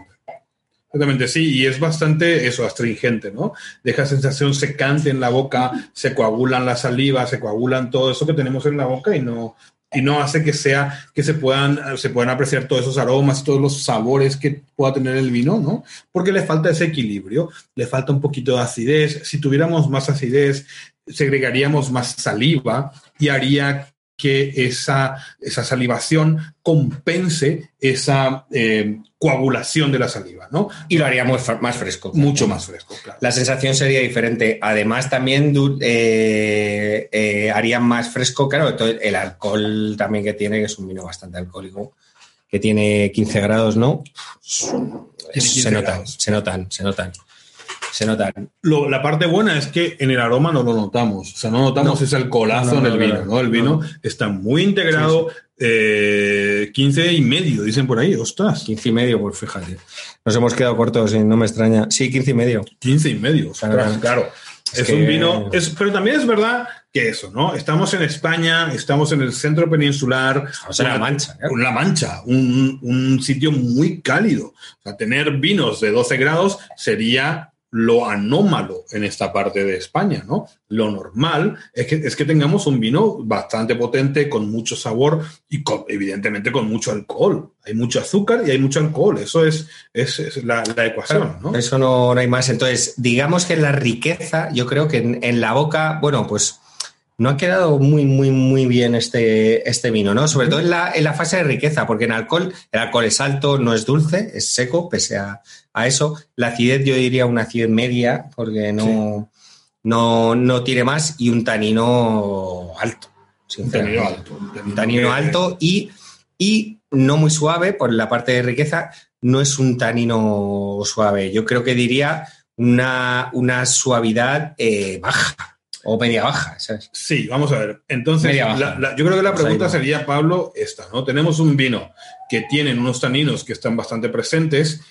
Exactamente, sí, y es bastante eso, astringente, ¿no? Deja sensación secante en la boca, se coagulan la saliva, se coagulan todo eso que tenemos en la boca y no, y no hace que sea, que se puedan, se puedan apreciar todos esos aromas, todos los sabores que pueda tener el vino, ¿no? Porque le falta ese equilibrio, le falta un poquito de acidez. Si tuviéramos más acidez, segregaríamos más saliva y haría que esa, esa salivación compense esa eh, coagulación de la saliva, ¿no? Y lo haría muy fa- más fresco. Mucho más fresco, claro. La sensación sería diferente. Además, también eh, eh, haría más fresco, claro, el alcohol también que tiene, que es un vino bastante alcohólico, que tiene 15 grados, ¿no? Tiene 15 se notan, se notan, se notan. Se notan. Lo- la parte buena es que en el aroma no lo notamos, o sea, no notamos No. ese alcoholazo No, no, en el no, vino, no. El vino está muy integrado, eh, 15 y medio, dicen por ahí, ostras, 15 y medio, pues fíjate. Nos hemos quedado cortos y no me extraña. Sí, 15 y medio. 15 y medio, ostras, Claro. claro. Es Es, que- un vino, es, pero también es verdad que eso, ¿no? Estamos en España, estamos en el centro peninsular, en La una- Mancha, ¿eh? La Mancha, un, un sitio muy cálido. O sea, tener vinos de 12 grados sería lo anómalo en esta parte de España, ¿no? Lo normal es que, es que tengamos un vino bastante potente, con mucho sabor y con- evidentemente con mucho alcohol. Hay mucho azúcar y hay mucho alcohol. Eso es, es, es la, la ecuación, ¿no? Eso no, no hay más. Entonces, digamos que la riqueza, yo creo que en, en la boca, bueno, pues no ha quedado muy, muy, muy bien este, este vino, ¿no? Sobre todo en la, en la fase de riqueza, porque en alcohol, el alcohol es alto, no es dulce, es seco, pese a, a eso. La acidez, yo diría una acidez media, porque no, no, no tiene más, y un tanino alto. Un tanino alto. Un tanino alto y, y no muy suave por la parte de riqueza, no es un tanino suave. Yo creo que diría una, una suavidad eh, baja o media baja. ¿sabes? Sí, vamos a ver. Entonces, la- la- yo creo que la Pues pregunta va. sería, Pablo, esta, ¿no? Tenemos un vino que tiene unos taninos que están bastante presentes,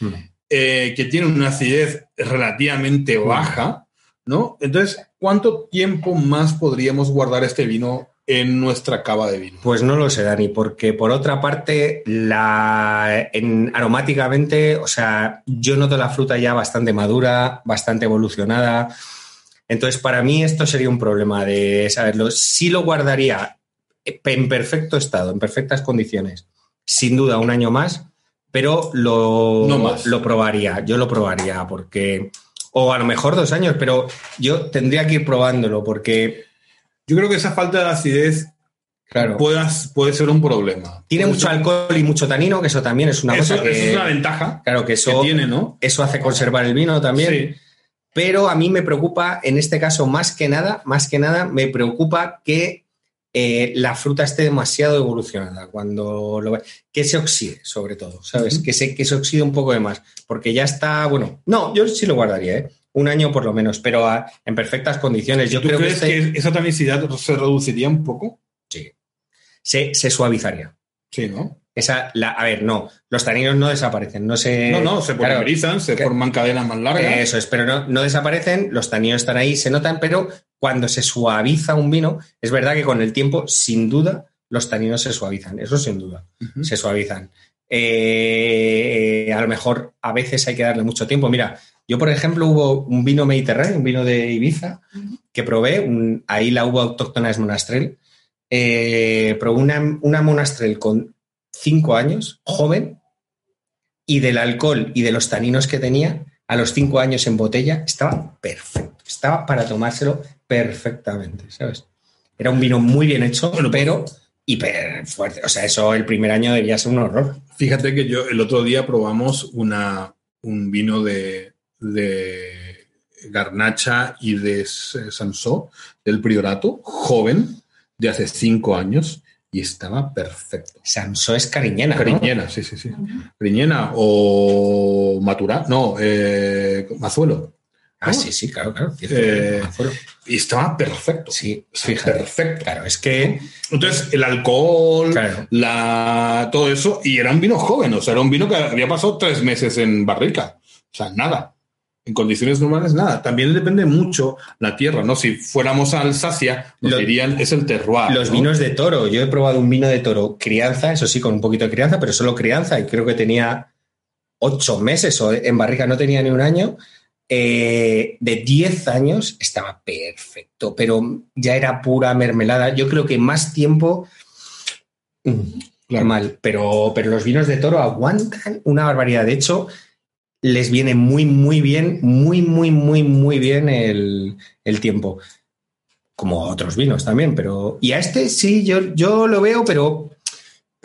eh, que tiene una acidez relativamente baja, ¿no? Entonces, ¿cuánto tiempo más podríamos guardar este vino en nuestra cava de vino? Pues no lo sé, Dani, porque por otra parte, la, en, aromáticamente, o sea, yo noto la fruta ya bastante madura, bastante evolucionada. Entonces, para mí esto sería un problema de saberlo. Sí lo guardaría en perfecto estado, en perfectas condiciones, sin duda un año más, pero lo, No más. lo probaría, yo lo probaría porque, o a lo mejor dos años, pero yo tendría que ir probándolo porque Yo creo que esa falta de acidez Claro. puedas, puede ser un problema. Tiene Puede mucho ser- alcohol y mucho tanino, que eso también es una Eso, cosa que, eso es una ventaja claro, que que eso, tiene, ¿no? eso hace conservar el vino también. Sí. Pero a mí me preocupa, en este caso, más que nada, más que nada, me preocupa que eh, la fruta esté demasiado evolucionada cuando lo que se oxide, sobre todo, ¿sabes? que, se, que se oxide un poco de más, porque ya está, bueno, no, yo sí lo guardaría, ¿eh? Un año por lo menos, pero a- en perfectas condiciones. Yo ¿Tú creo que, crees este- que esa tonicidad se reduciría un poco? sí, se, se suavizaría. Sí, ¿no? Esa, la, a ver, no, los taninos no desaparecen, no se... no, no, se claro, polimerizan, se que- forman cadenas más largas. Eso es, pero no, no desaparecen, los taninos están ahí, se notan, pero cuando se suaviza un vino, es verdad que con el tiempo, sin duda, los taninos se suavizan, eso sin duda, se suavizan. Eh, a lo mejor a veces hay que darle mucho tiempo. Mira, yo, por ejemplo, hubo un vino mediterráneo, un vino de Ibiza, que probé, un- ahí la uva autóctona es Monastrell. Eh, probé una, una Monastrell con cinco años, joven, y del alcohol y de los taninos que tenía, a los cinco años en botella, estaba perfecto. Estaba para tomárselo perfectamente, ¿sabes? Era un vino muy bien hecho, pues- pero hiper fuerte. O sea, eso el primer año debía ser un horror. Fíjate que yo el otro día probamos una, un vino de, de Garnacha y de Sansó, del Priorato, joven, de hace cinco años, y estaba perfecto. Samso es cariñena. ¿no? Cariñena, sí, sí, sí. Cariñena o Maturá, no, eh, Mazuelo. Ah, sí, sí, claro, claro. cierto. Eh. Y estaba perfecto. Sí, fíjate. Perfecto. Claro, es que. Entonces, el alcohol, Claro. la, todo eso, y era un vino joven, o sea, era un vino que había pasado tres meses en barrica. O sea, nada. En condiciones normales, nada. También depende mucho la tierra, ¿no? Si fuéramos a Alsacia, Lo- dirían, es el terroir. Los ¿no? vinos de toro, yo he probado un vino de toro crianza, eso sí, con un poquito de crianza, pero solo crianza, y creo que tenía ocho meses o en barrica no tenía ni un año. eh, de 10 años estaba perfecto, pero ya era pura mermelada. Yo creo que más tiempo. mm, Claro. Mal, pero, pero los vinos de toro aguantan una barbaridad. De hecho, les viene muy, muy bien, muy, muy, muy, muy bien el, el tiempo. Como a otros vinos también, pero. Y a este sí, yo, yo lo veo, pero.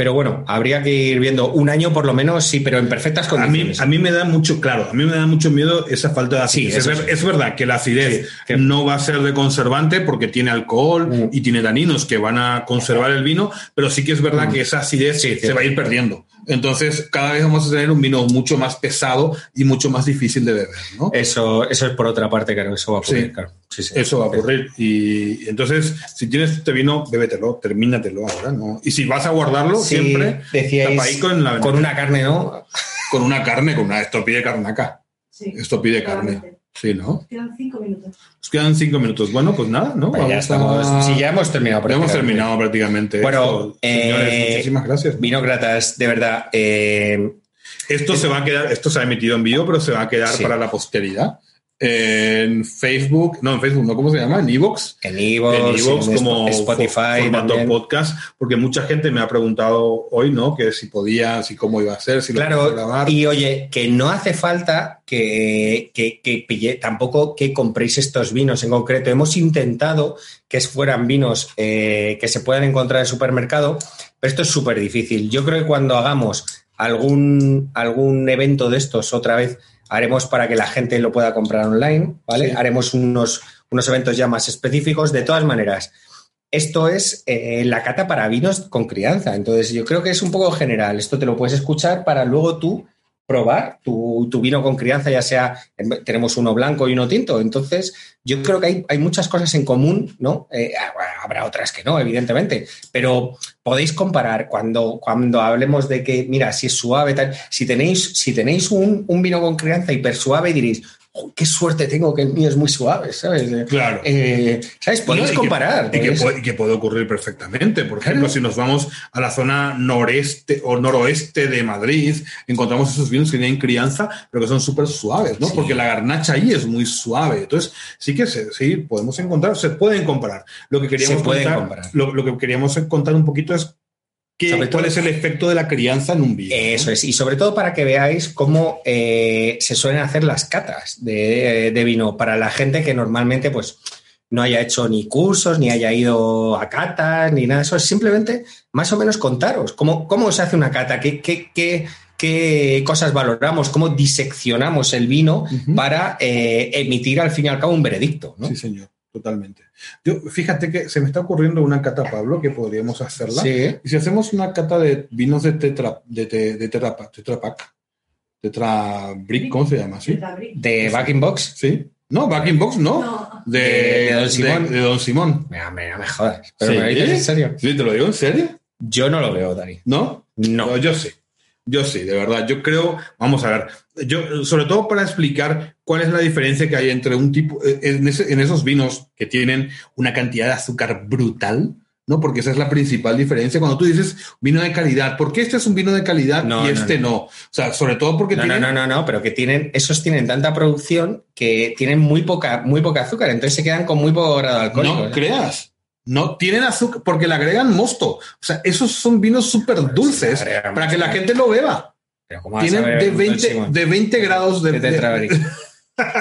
Pero bueno, habría que ir viendo un año por lo menos, sí, pero en perfectas A mí, condiciones. a mí me da mucho, claro, a mí me da mucho miedo esa falta de Sí, acidez. es, eso ver- sí. es verdad que la acidez Sí, que- no va a ser de conservante porque tiene alcohol Mm. y tiene taninos que van a conservar el vino, pero sí que es verdad Mm. que esa acidez Sí, se va a ir perdiendo. Entonces, cada vez vamos a tener un vino mucho más pesado y mucho más difícil de beber, ¿no? Eso, eso es por otra parte, claro, eso va a ocurrir, Sí. claro. Sí, sí. Eso va a ocurrir. Y entonces, si tienes este vino, bébetelo, termínatelo ahora, ¿no? Y si vas a guardarlo, Sí, siempre decíais, tapaico en la con una carne, ¿no? con una carne, con una esto pide carnaca. Sí. Esto pide carne. Sí, ¿no? Quedan cinco minutos. Nos quedan cinco minutos. Bueno, pues nada, ¿no? Pues ya a-. Sí, ya hemos terminado. Ya hemos prácticamente. terminado prácticamente. Bueno, esto. señores, eh, muchísimas gracias. Vinócratas, de verdad. eh, Esto se va a quedar, esto se ha emitido en vivo, pero se va a quedar Sí. para la posteridad. En Facebook, no, en Facebook, no, ¿cómo se llama? En Evox. en En Evox, en como Spotify, formato también. podcast, porque mucha gente me ha preguntado hoy, ¿no? Que si podía, si cómo iba a ser, si lo Claro, grabar. y oye, que no hace falta que, que, que pille- tampoco que compréis estos vinos en concreto. Hemos intentado que fueran vinos eh, que se puedan encontrar en supermercado, pero esto es súper difícil. Yo creo que cuando hagamos algún, algún evento de estos otra vez, haremos para que la gente lo pueda comprar online, ¿vale? Sí. Haremos unos, unos eventos ya más específicos. De todas maneras, esto es eh, la cata para vinos con crianza. Entonces, yo creo que es un poco general. Esto te lo puedes escuchar para luego tú probar tu, tu vino con crianza, ya sea, en- tenemos uno blanco y uno tinto. Entonces, yo creo que hay, hay muchas cosas en común, ¿no? Eh, habrá otras que no, evidentemente, pero podéis comparar cuando, cuando hablemos de que, mira, si es suave, tal, si tenéis, si tenéis un, un vino con crianza hiper suave, diréis, "Jo, qué suerte tengo que el mío es muy suave, ¿sabes? Eh, Claro. eh, ¿Sabes? Que- comparar. Y que, puede, y que puede ocurrir perfectamente. Por ejemplo, Claro. si nos vamos a la zona noreste o noroeste de Madrid, encontramos esos vinos que tienen crianza, pero que son súper suaves, ¿no? Sí. Porque la garnacha ahí es muy suave. Entonces, sí que se, sí, podemos encontrar, se pueden comparar. Lo que queríamos Se pueden contar, comparar. Lo, lo que queríamos contar un poquito es Sobre todo- cuál es el efecto de la crianza en un vino. ¿no? Eso es, y sobre todo para que veáis cómo eh, se suelen hacer las catas de, de vino para la gente que normalmente pues no haya hecho ni cursos, ni haya ido a catas, ni nada de eso. Es simplemente más o menos contaros cómo, cómo se hace una cata, qué, qué, qué, qué cosas valoramos, cómo diseccionamos el vino para eh, emitir al fin y al cabo un veredicto. ¿no? Sí, señor, totalmente. Yo, fíjate que se me está ocurriendo una cata, Pablo, que podríamos hacerla. Sí. Y si hacemos una cata de vinos de tetra, de, te- de tetra, tetra pack, tetra brick, ¿cómo se llama? ¿Sí? De Back in Box. ¿Sí? No, back in box, no. No. De, De- de Don Simón. de Don Simón. Mira, mira, me jodas. ¿Pero ¿Sí? me lo dices en serio? Sí, te lo digo en serio. Yo no lo veo, Dani. ¿No? No. yo sí. Yo sí, de verdad. Yo creo, vamos a ver, yo, sobre todo para explicar cuál es la diferencia que hay entre un tipo, eh, en, ese- en esos vinos que tienen una cantidad de azúcar brutal, ¿no? Porque esa es la principal diferencia. Cuando tú dices vino de calidad, ¿por qué este es un vino de calidad No, y no, este no. O sea, sobre todo porque No, no, tienen. no, no, no, pero que tienen, esos tienen tanta producción que tienen muy poca, muy poca azúcar, entonces se quedan con muy poco grado alcohólico. No creas. No tienen azúcar porque le agregan mosto. O sea, esos son vinos súper dulces para que la gente lo beba. Pero ¿cómo vas a Tienen de un 20, Simón? de 20 grados de, De.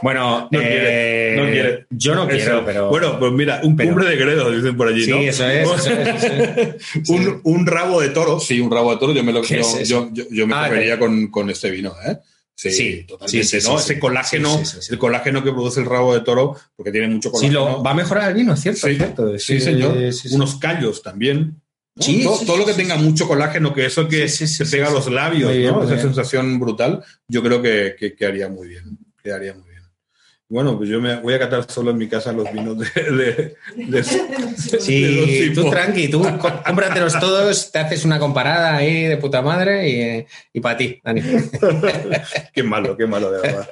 Bueno, No eh, quiere, no quiere. Yo no quiero, Eso. pero. Bueno, pues mira, un pero- cumbre de gredos, dicen por allí, sí, ¿no? eso es. eso es, eso es. un, un rabo de toro, sí, un rabo de toro, yo me lo ¿Qué yo, es eso? yo, yo- yo me Ah, comería con, con este vino, ¿eh? Sí, Sí, totalmente, sí, sí, ¿no? sí, Ese sí. colágeno, Sí, sí, sí, sí. el colágeno que produce el rabo de toro, porque tiene mucho Sí, colágeno. lo, va a mejorar el vino, ¿cierto? Sí, ¿cierto? Sí, señor. sí, sí. Unos callos también. ¿no? Sí, todo, sí, todo sí, lo que sí, tenga sí. mucho colágeno, que eso que Sí, sí, sí, se pega sí, a los sí. labios, bien, ¿no? Esa bien. sensación brutal, yo creo que, que quedaría muy bien. Quedaría muy bien. Bueno, pues yo me voy a catar solo en mi casa los vinos de, de, de- Sí, de tú tranqui, tú có- cómpratelos todos, te haces una comparada ahí de puta madre y, y para ti, Dani. Qué malo, qué malo, de verdad.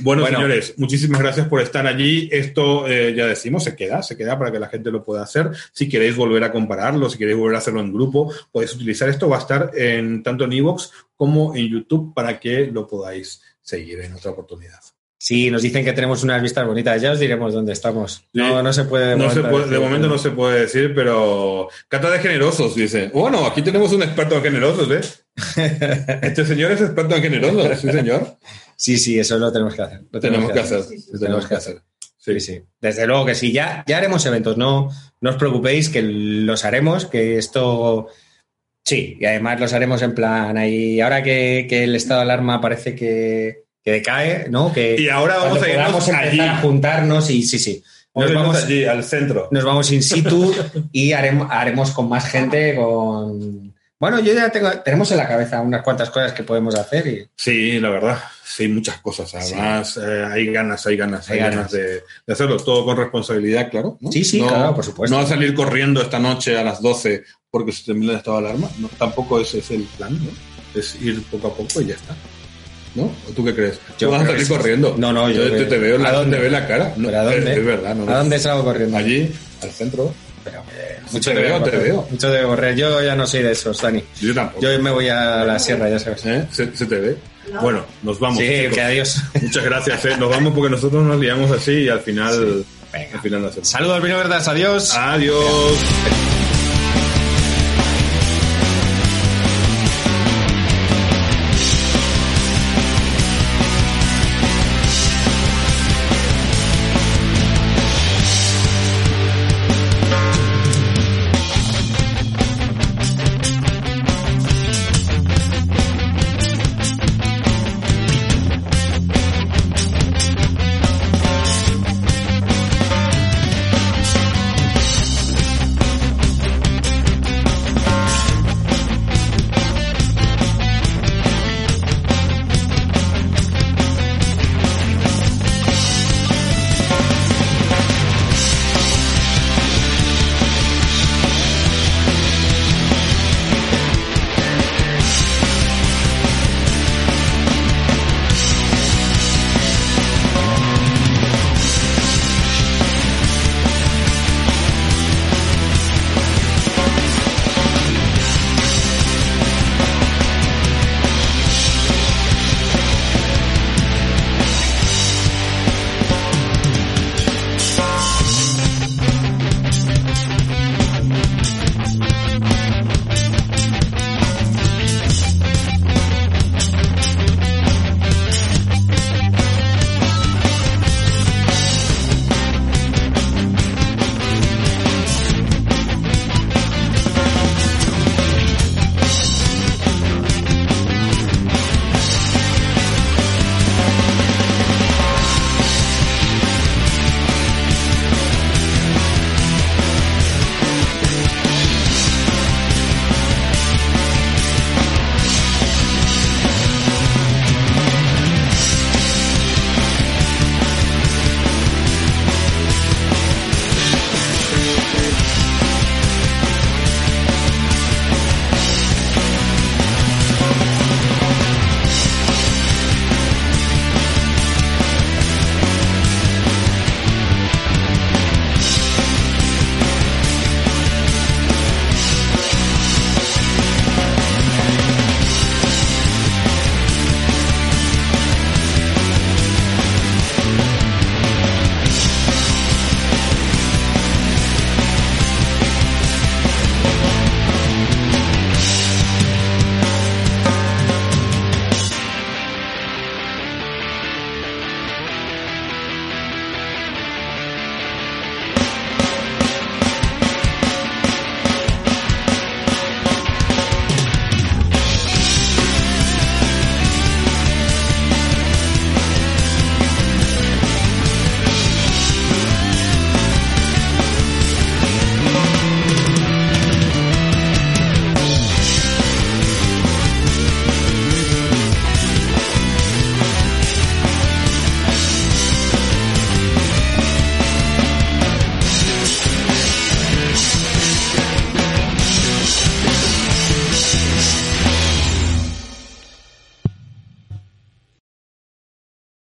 Bueno, Bueno. señores, muchísimas gracias por estar allí. Esto, eh, ya decimos, se queda, se queda para que la gente lo pueda hacer. Si queréis volver a compararlo, si queréis volver a hacerlo en grupo, podéis utilizar esto. Va a estar en, tanto en iVoox como en YouTube para que lo podáis seguir en otra oportunidad. Sí, nos dicen que tenemos unas vistas bonitas, ya os diremos dónde estamos. No, no se puede. No se puede- decir. de momento no se puede decir, pero cata de generosos, dice. Bueno, aquí tenemos un experto en generosos, ¿eh? Este señor es experto en generosos, sí, señor. Sí, sí, eso lo tenemos que hacer. Lo Tenemos que hacer. Sí, sí, sí. lo Tenemos que hacer. Sí, sí. Desde luego que sí, ya, ya haremos eventos, no, no os preocupéis que los haremos, que esto. Sí, y además los haremos en plan ahí. Ahora que, que el estado de alarma parece que, que decae, ¿no? Que Y ahora vamos a irnos allí. a juntarnos y sí, sí. Nos Nos vamos allí, al centro. nos vamos in situ y haremos, haremos con más gente, con. Bueno, yo ya tengo, tenemos en la cabeza unas cuantas cosas que podemos hacer y Sí, la verdad, sí, muchas cosas. Además, eh, hay ganas, hay ganas, hay, Hay ganas, ganas. de, de hacerlo todo con responsabilidad, claro. ¿no? Sí, sí, No- claro, por supuesto. No a salir corriendo esta noche a las 12 porque se termina el estado de alarma. No, tampoco ese es el plan, ¿no? Es ir poco a poco y ya está. ¿No? ¿O tú qué crees? Yo ¿Tú vas a salir sí. corriendo? No, no, yo te, creo- te veo en ¿A la, dónde? te veo en la cara. No, ¿Pero a dónde? Es, es verdad, no, no. ¿A dónde salgo corriendo? Allí, al centro. Pero, Sí, mucho te veo, te correr, veo. Mucho debe correr. Yo ya no soy de esos, Dani. Yo tampoco. Yo me voy a la sierra, ya sabes. ¿Eh? ¿Se, se te ve? No. Bueno, nos vamos. sí, chicos. que adiós. Muchas gracias. ¿eh? Nos vamos porque nosotros nos liamos así y al final, al Venga. final no. Saludos, vino verdas, adiós. Adiós.